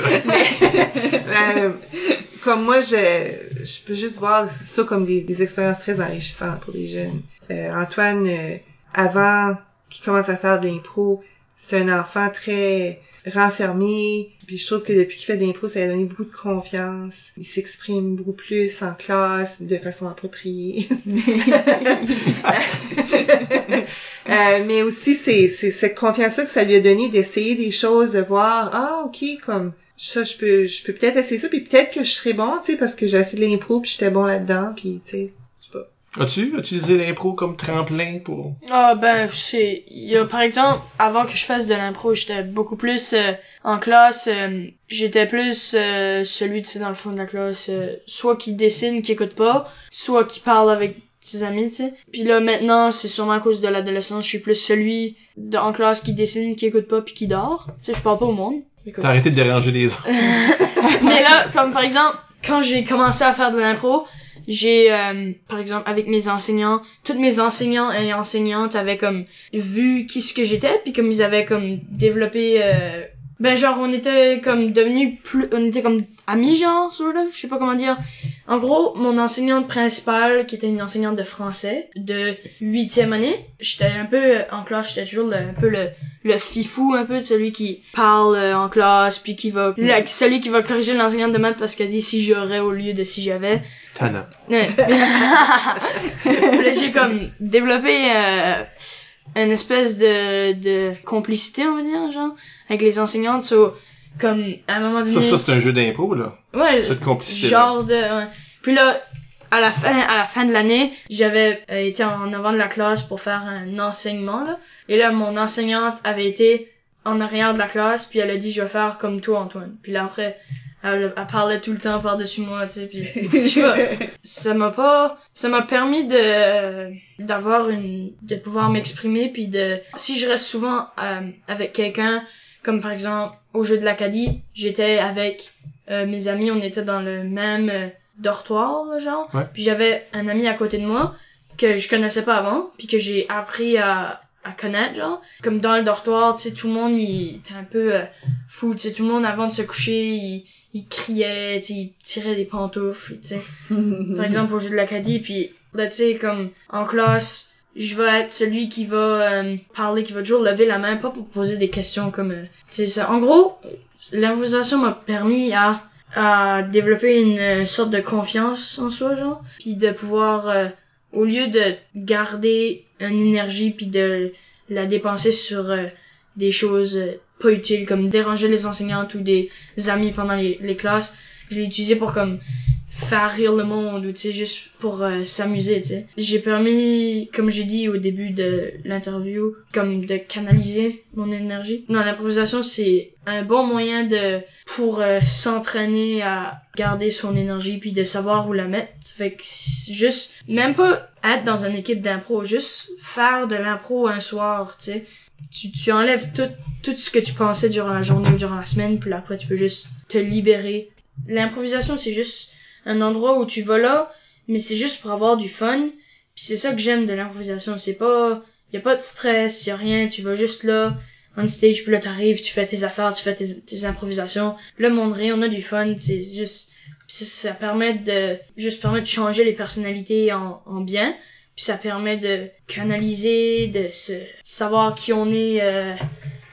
S4: Euh, comme moi, je, je peux juste voir ça comme des, des expériences très enrichissantes pour les jeunes. Euh, Antoine, euh, avant qu'il commence à faire de l'impro, c'était un enfant très renfermé. Puis je trouve que depuis qu'il fait de l'impro, ça lui a donné beaucoup de confiance. Il s'exprime beaucoup plus en classe, de façon appropriée. Euh, mais aussi, c'est, cette confiance-là que ça lui a donné d'essayer des choses, de voir, ah, ok, comme, ça, je peux, je peux peut-être essayer ça, puis peut-être que je serais bon, tu sais, parce que j'ai essayé de l'impro, puis j'étais bon là-dedans, puis tu sais, je sais pas.
S2: As-tu utilisé l'impro comme tremplin pour...
S5: Ah ben c'est il y a par exemple avant que je fasse de l'impro j'étais beaucoup plus euh, en classe euh, j'étais plus euh, celui tu sais dans le fond de la classe euh, soit qui dessine qui écoute pas soit qui parle avec ses amis tu sais puis là maintenant c'est sûrement à cause de l'adolescence je suis plus celui de, en classe qui dessine qui écoute pas puis qui dort tu sais je parle pas au monde.
S2: T'as arrêté de déranger les autres.
S5: Mais là, comme par exemple, quand j'ai commencé à faire de l'impro, j'ai, euh, par exemple, avec mes enseignants, toutes mes enseignants et enseignantes avaient comme vu qui ce que j'étais, puis comme ils avaient comme développé, euh, ben genre on était comme devenus plus, on était comme amis genre, sort of, je sais pas comment dire. En gros, mon enseignante principale, qui était une enseignante de français, de huitième année, j'étais un peu euh, en classe, j'étais toujours le- un peu le le fifou un peu de celui qui parle euh, en classe puis qui va la- celui qui va corriger l'enseignante de maths parce qu'elle dit si j'aurais au lieu de si j'avais
S2: Tana.
S5: Ouais. Là, j'ai comme développé euh, une espèce de de complicité on va dire genre avec les enseignantes so, comme à un moment donné
S2: Ça, ça, c'est un jeu d'impro, là.
S5: ouais
S2: Cette complicité
S5: genre de ouais. puis là à la fin à la fin de l'année j'avais euh, été en avant de la classe pour faire un enseignement là et là mon enseignante avait été en arrière de la classe puis elle a dit je vais faire comme toi Antoine puis là après elle, elle parlait tout le temps par dessus moi tu sais puis je sais pas ça m'a pas ça m'a permis de d'avoir une de pouvoir m'exprimer puis de si je reste souvent euh, avec quelqu'un comme par exemple au jeu de l'Acadie j'étais avec euh, mes amis on était dans le même euh, dortoir là, genre.
S2: Ouais.
S5: puis j'avais un ami à côté de moi que je connaissais pas avant puis que j'ai appris à à connaître genre. Comme dans le dortoir tu sais tout le monde il était un peu euh, fou tu sais tout le monde avant de se coucher il il criait tu sais il tirait des pantoufles tu sais. Par exemple au jeu de l'Acadie puis là tu sais comme en classe je vais être celui qui va euh, parler qui va toujours lever la main pas pour poser des questions comme euh, sais ça. En gros l'improvisation m'a permis à à développer une euh, sorte de confiance en soi genre puis de pouvoir euh, au lieu de garder une énergie puis de la dépenser sur euh, des choses euh, pas utiles comme déranger les enseignantes ou des amis pendant les, les classes je l'ai utilisé pour comme faire rire le monde ou tu sais juste pour euh, s'amuser tu sais. J'ai permis comme j'ai dit au début de l'interview comme de canaliser mon énergie. Non l'improvisation c'est un bon moyen de pour euh, s'entraîner à garder son énergie puis de savoir où la mettre. Fait que juste même pas être dans une équipe d'impro juste faire de l'impro un soir tu sais. Tu, tu enlèves tout tout ce que tu pensais durant la journée ou durant la semaine puis après tu peux juste te libérer. L'improvisation c'est juste un endroit où tu vas là mais c'est juste pour avoir du fun. Puis c'est ça que j'aime de l'improvisation. C'est pas y a pas de stress y a rien. Tu vas juste là on stage puis là t'arrives tu fais tes affaires tu fais tes, improvisations. Le monde rit on a du fun. C'est juste ça, ça permet de juste permet de changer les personnalités en, en bien. Puis ça permet de canaliser de se savoir qui on est euh,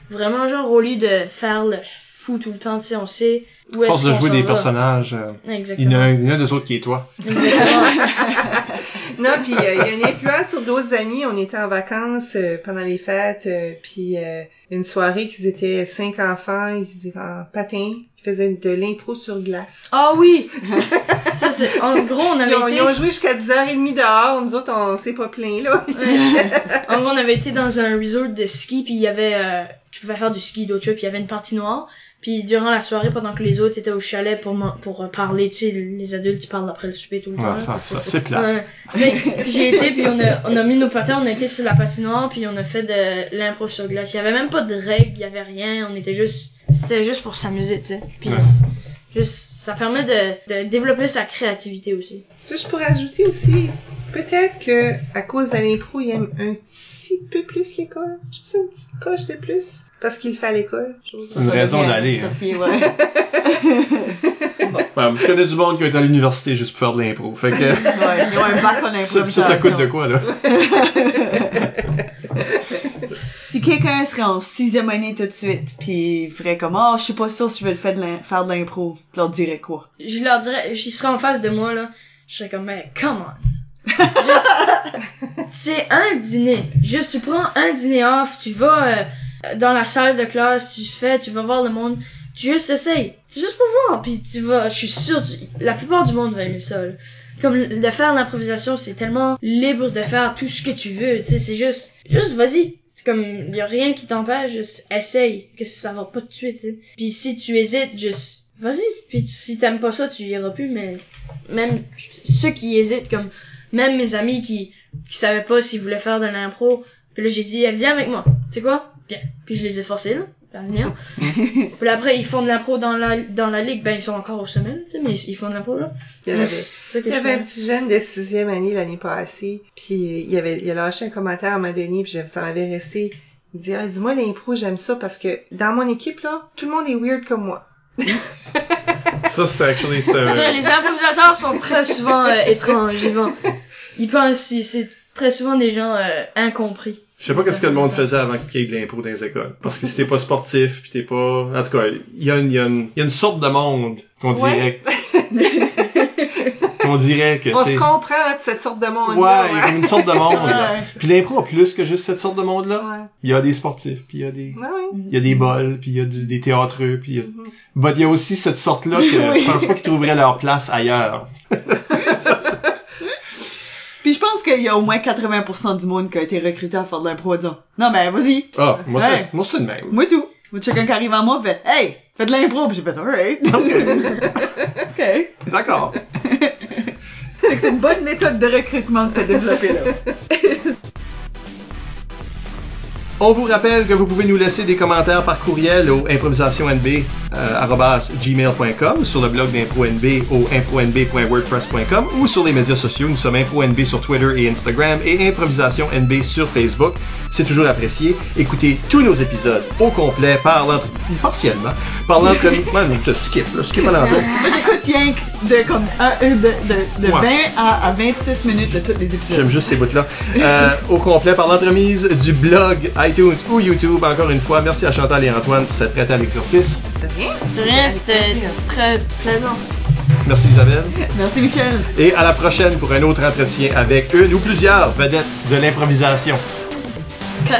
S5: vraiment genre au lieu de faire le fou tout le temps tu sais on sait où
S2: Force de jouer des
S5: va.
S2: personnages, euh, il y en
S5: exactement
S2: a un, il y en a deux autres qui est toi.
S5: Exactement.
S4: Non, puis euh, il y a une influence sur d'autres amis. On était en vacances euh, pendant les fêtes, euh, puis euh, une soirée qu'ils étaient cinq enfants, ils étaient en patin, ils faisaient de l'impro sur glace.
S5: Ah oui! ça, c'est, en gros, on avait
S4: Ils ont,
S5: été,
S4: ils ont joué jusqu'à 10h30 dehors. Nous autres, on s'est pas plaint, là.
S5: En gros, on avait été dans un resort de ski, puis il y avait, euh, tu pouvais faire du ski d'autre chose, puis il y avait une partie noire. Puis durant la soirée, pendant que les autres étaient au chalet pour pour euh, parler, tu sais, les adultes, ils parlent après le souper tout le temps.
S2: Ah, ça, ça, c'est plat.
S5: Ouais. C'est- J'ai été, puis on a, on a mis nos patins, on a été sur la patinoire, puis on a fait de l'impro sur glace. Il y avait même pas de règles, il y avait rien, on était juste, c'était juste pour s'amuser, tu sais. Puis,
S2: Ouais.
S5: juste, ça permet de, de développer sa créativité aussi.
S4: Ça, je pourrais ajouter aussi, peut-être que à cause de l'impro, il aime un petit peu plus l'école. Juste une petite coche de plus. Parce qu'il le fait à l'école. chose-
S2: Une raison d'aller,
S3: Ça,
S2: hein.
S3: c'est, ouais.
S2: Ouais, je connais du monde qui est à l'université juste pour faire de l'impro. Fait que,
S3: ouais. Ils ont un bac en
S2: ça,
S3: improvisation.
S2: ça, ça coûte de quoi, là?
S3: Si quelqu'un serait en sixième année tout de suite, puis il ferait comme, oh, je suis pas sûr si je vais le faire de l'im- faire de l'impro, tu leur dirais quoi?
S5: Je leur dirais, j'y serais en face de moi, là, je serais comme, mais, come on. C'est un dîner. Juste, tu prends un dîner off, tu vas euh, dans la salle de classe, tu fais, tu vas voir le monde, tu juste essayes. C'est juste pour voir, puis tu vas, je suis sûre, tu- la plupart du monde va aimer ça, là. Comme de faire l'improvisation, c'est tellement libre de faire tout ce que tu veux, tu sais, c'est juste, juste vas-y. C'est comme, y a rien qui t'empêche, juste essaye, que ça va pas te tuer, tu sais. Puis si tu hésites, juste, vas-y. Puis si t'aimes pas ça, tu iras plus, mais même ceux qui hésitent, comme, même mes amis qui, qui savaient pas s'ils voulaient faire de l'impro, puis là j'ai dit, viens avec moi. Tu sais quoi? Viens. Puis je les ai forcés, là, à venir. puis après, ils font de l'impro dans la, dans la ligue, ben ils sont encore au sommet, tu sais, mais ils font de l'impro, là.
S4: Il y avait, il y avait un petit jeune de sixième année l'année passée, puis il avait, il a lâché un commentaire à un moment donné, puis ça m'avait resté. Il dit, ah, dis-moi l'impro, j'aime ça parce que dans mon équipe, là, tout le monde est weird comme moi.
S2: Ça, c'est actually, c'est un...
S5: les improvisateurs sont très souvent euh, étranges, ils vont, ils pensent, c'est- c'est très souvent des gens euh, incompris.
S2: Je sais pas qu'est-ce que le monde faisait avant qu'il y ait de l'impro dans les écoles. Parce que si t'es pas sportif, pis t'es pas... En tout cas, il y a une, il y a une, il y a une sorte de monde qu'on dirait... qu'on dirait que,
S4: On se comprend hein, de cette sorte de monde
S2: Ouais, il y a comme une sorte de monde, là.
S3: Ouais.
S2: Puis l'impro a plus que juste cette sorte de monde-là.
S4: Ouais.
S2: Il y a des sportifs, puis il y a des...
S4: Ouais, ouais.
S2: Il y a des bols, puis il y a du- des théâtreux, puis il y a...
S4: Mhm.
S2: But il y a aussi cette sorte-là que je pense pas qu'ils trouveraient leur place ailleurs.
S3: Puis je pense qu'il y a au moins 80% du monde qui a été recruté à faire de l'impro, disons. Non, mais vas-y.
S2: Ah, moi,
S3: Ouais.
S2: c'est moi, c'est le même.
S3: Moi tout. Moi, quelqu'un qui arrive à moi fait, hey, fais de l'impro, puis j'ai fait, alright. ok.
S2: D'accord.
S3: C'est une bonne méthode de recrutement que t'as développée, là.
S2: On vous rappelle que vous pouvez nous laisser des commentaires par courriel au improvisationnb@gmail.com, sur le blog d'ImproNB au impronb.wordpress.com ou sur les médias sociaux. Nous sommes ImproNB sur Twitter et Instagram et ImprovisationNB sur Facebook. C'est toujours apprécié. Écoutez tous nos épisodes au complet par l'entre... partiellement par l'entre... Moi, je skip, là, skip à l'entrée.
S3: Moi, j'écoute rien que de, comme, euh, de, de, de
S2: Ouais.
S3: 20 à, à 26 minutes de tous les épisodes.
S2: J'aime juste ces bouts-là. Euh, au complet par l'entremise du blog, iTunes ou YouTube. Encore une fois, merci à Chantal et Antoine pour cette prête à l'exercice.
S4: De rien.
S5: De rien, c'était très plaisant.
S2: Merci Isabelle.
S3: Merci, Michel.
S2: Et à la prochaine pour un autre entretien avec une ou plusieurs vedettes de l'improvisation.
S5: Cut.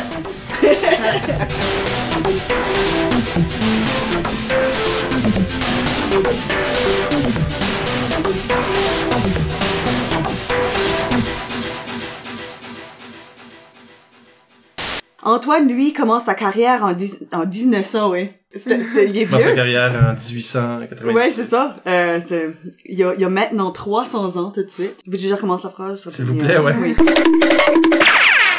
S3: Antoine, lui, commence sa carrière en, en 1900, ouais. C'est- c'est- il est
S2: Dans sa
S3: vieux.
S2: carrière en 1880.
S3: Ouais, c'est ça. Euh, c'est- il, y a, il y a maintenant 300 ans tout de suite. Veux-tu que je recommence la phrase?
S2: S'il vous plaît, ouais.
S3: Oui.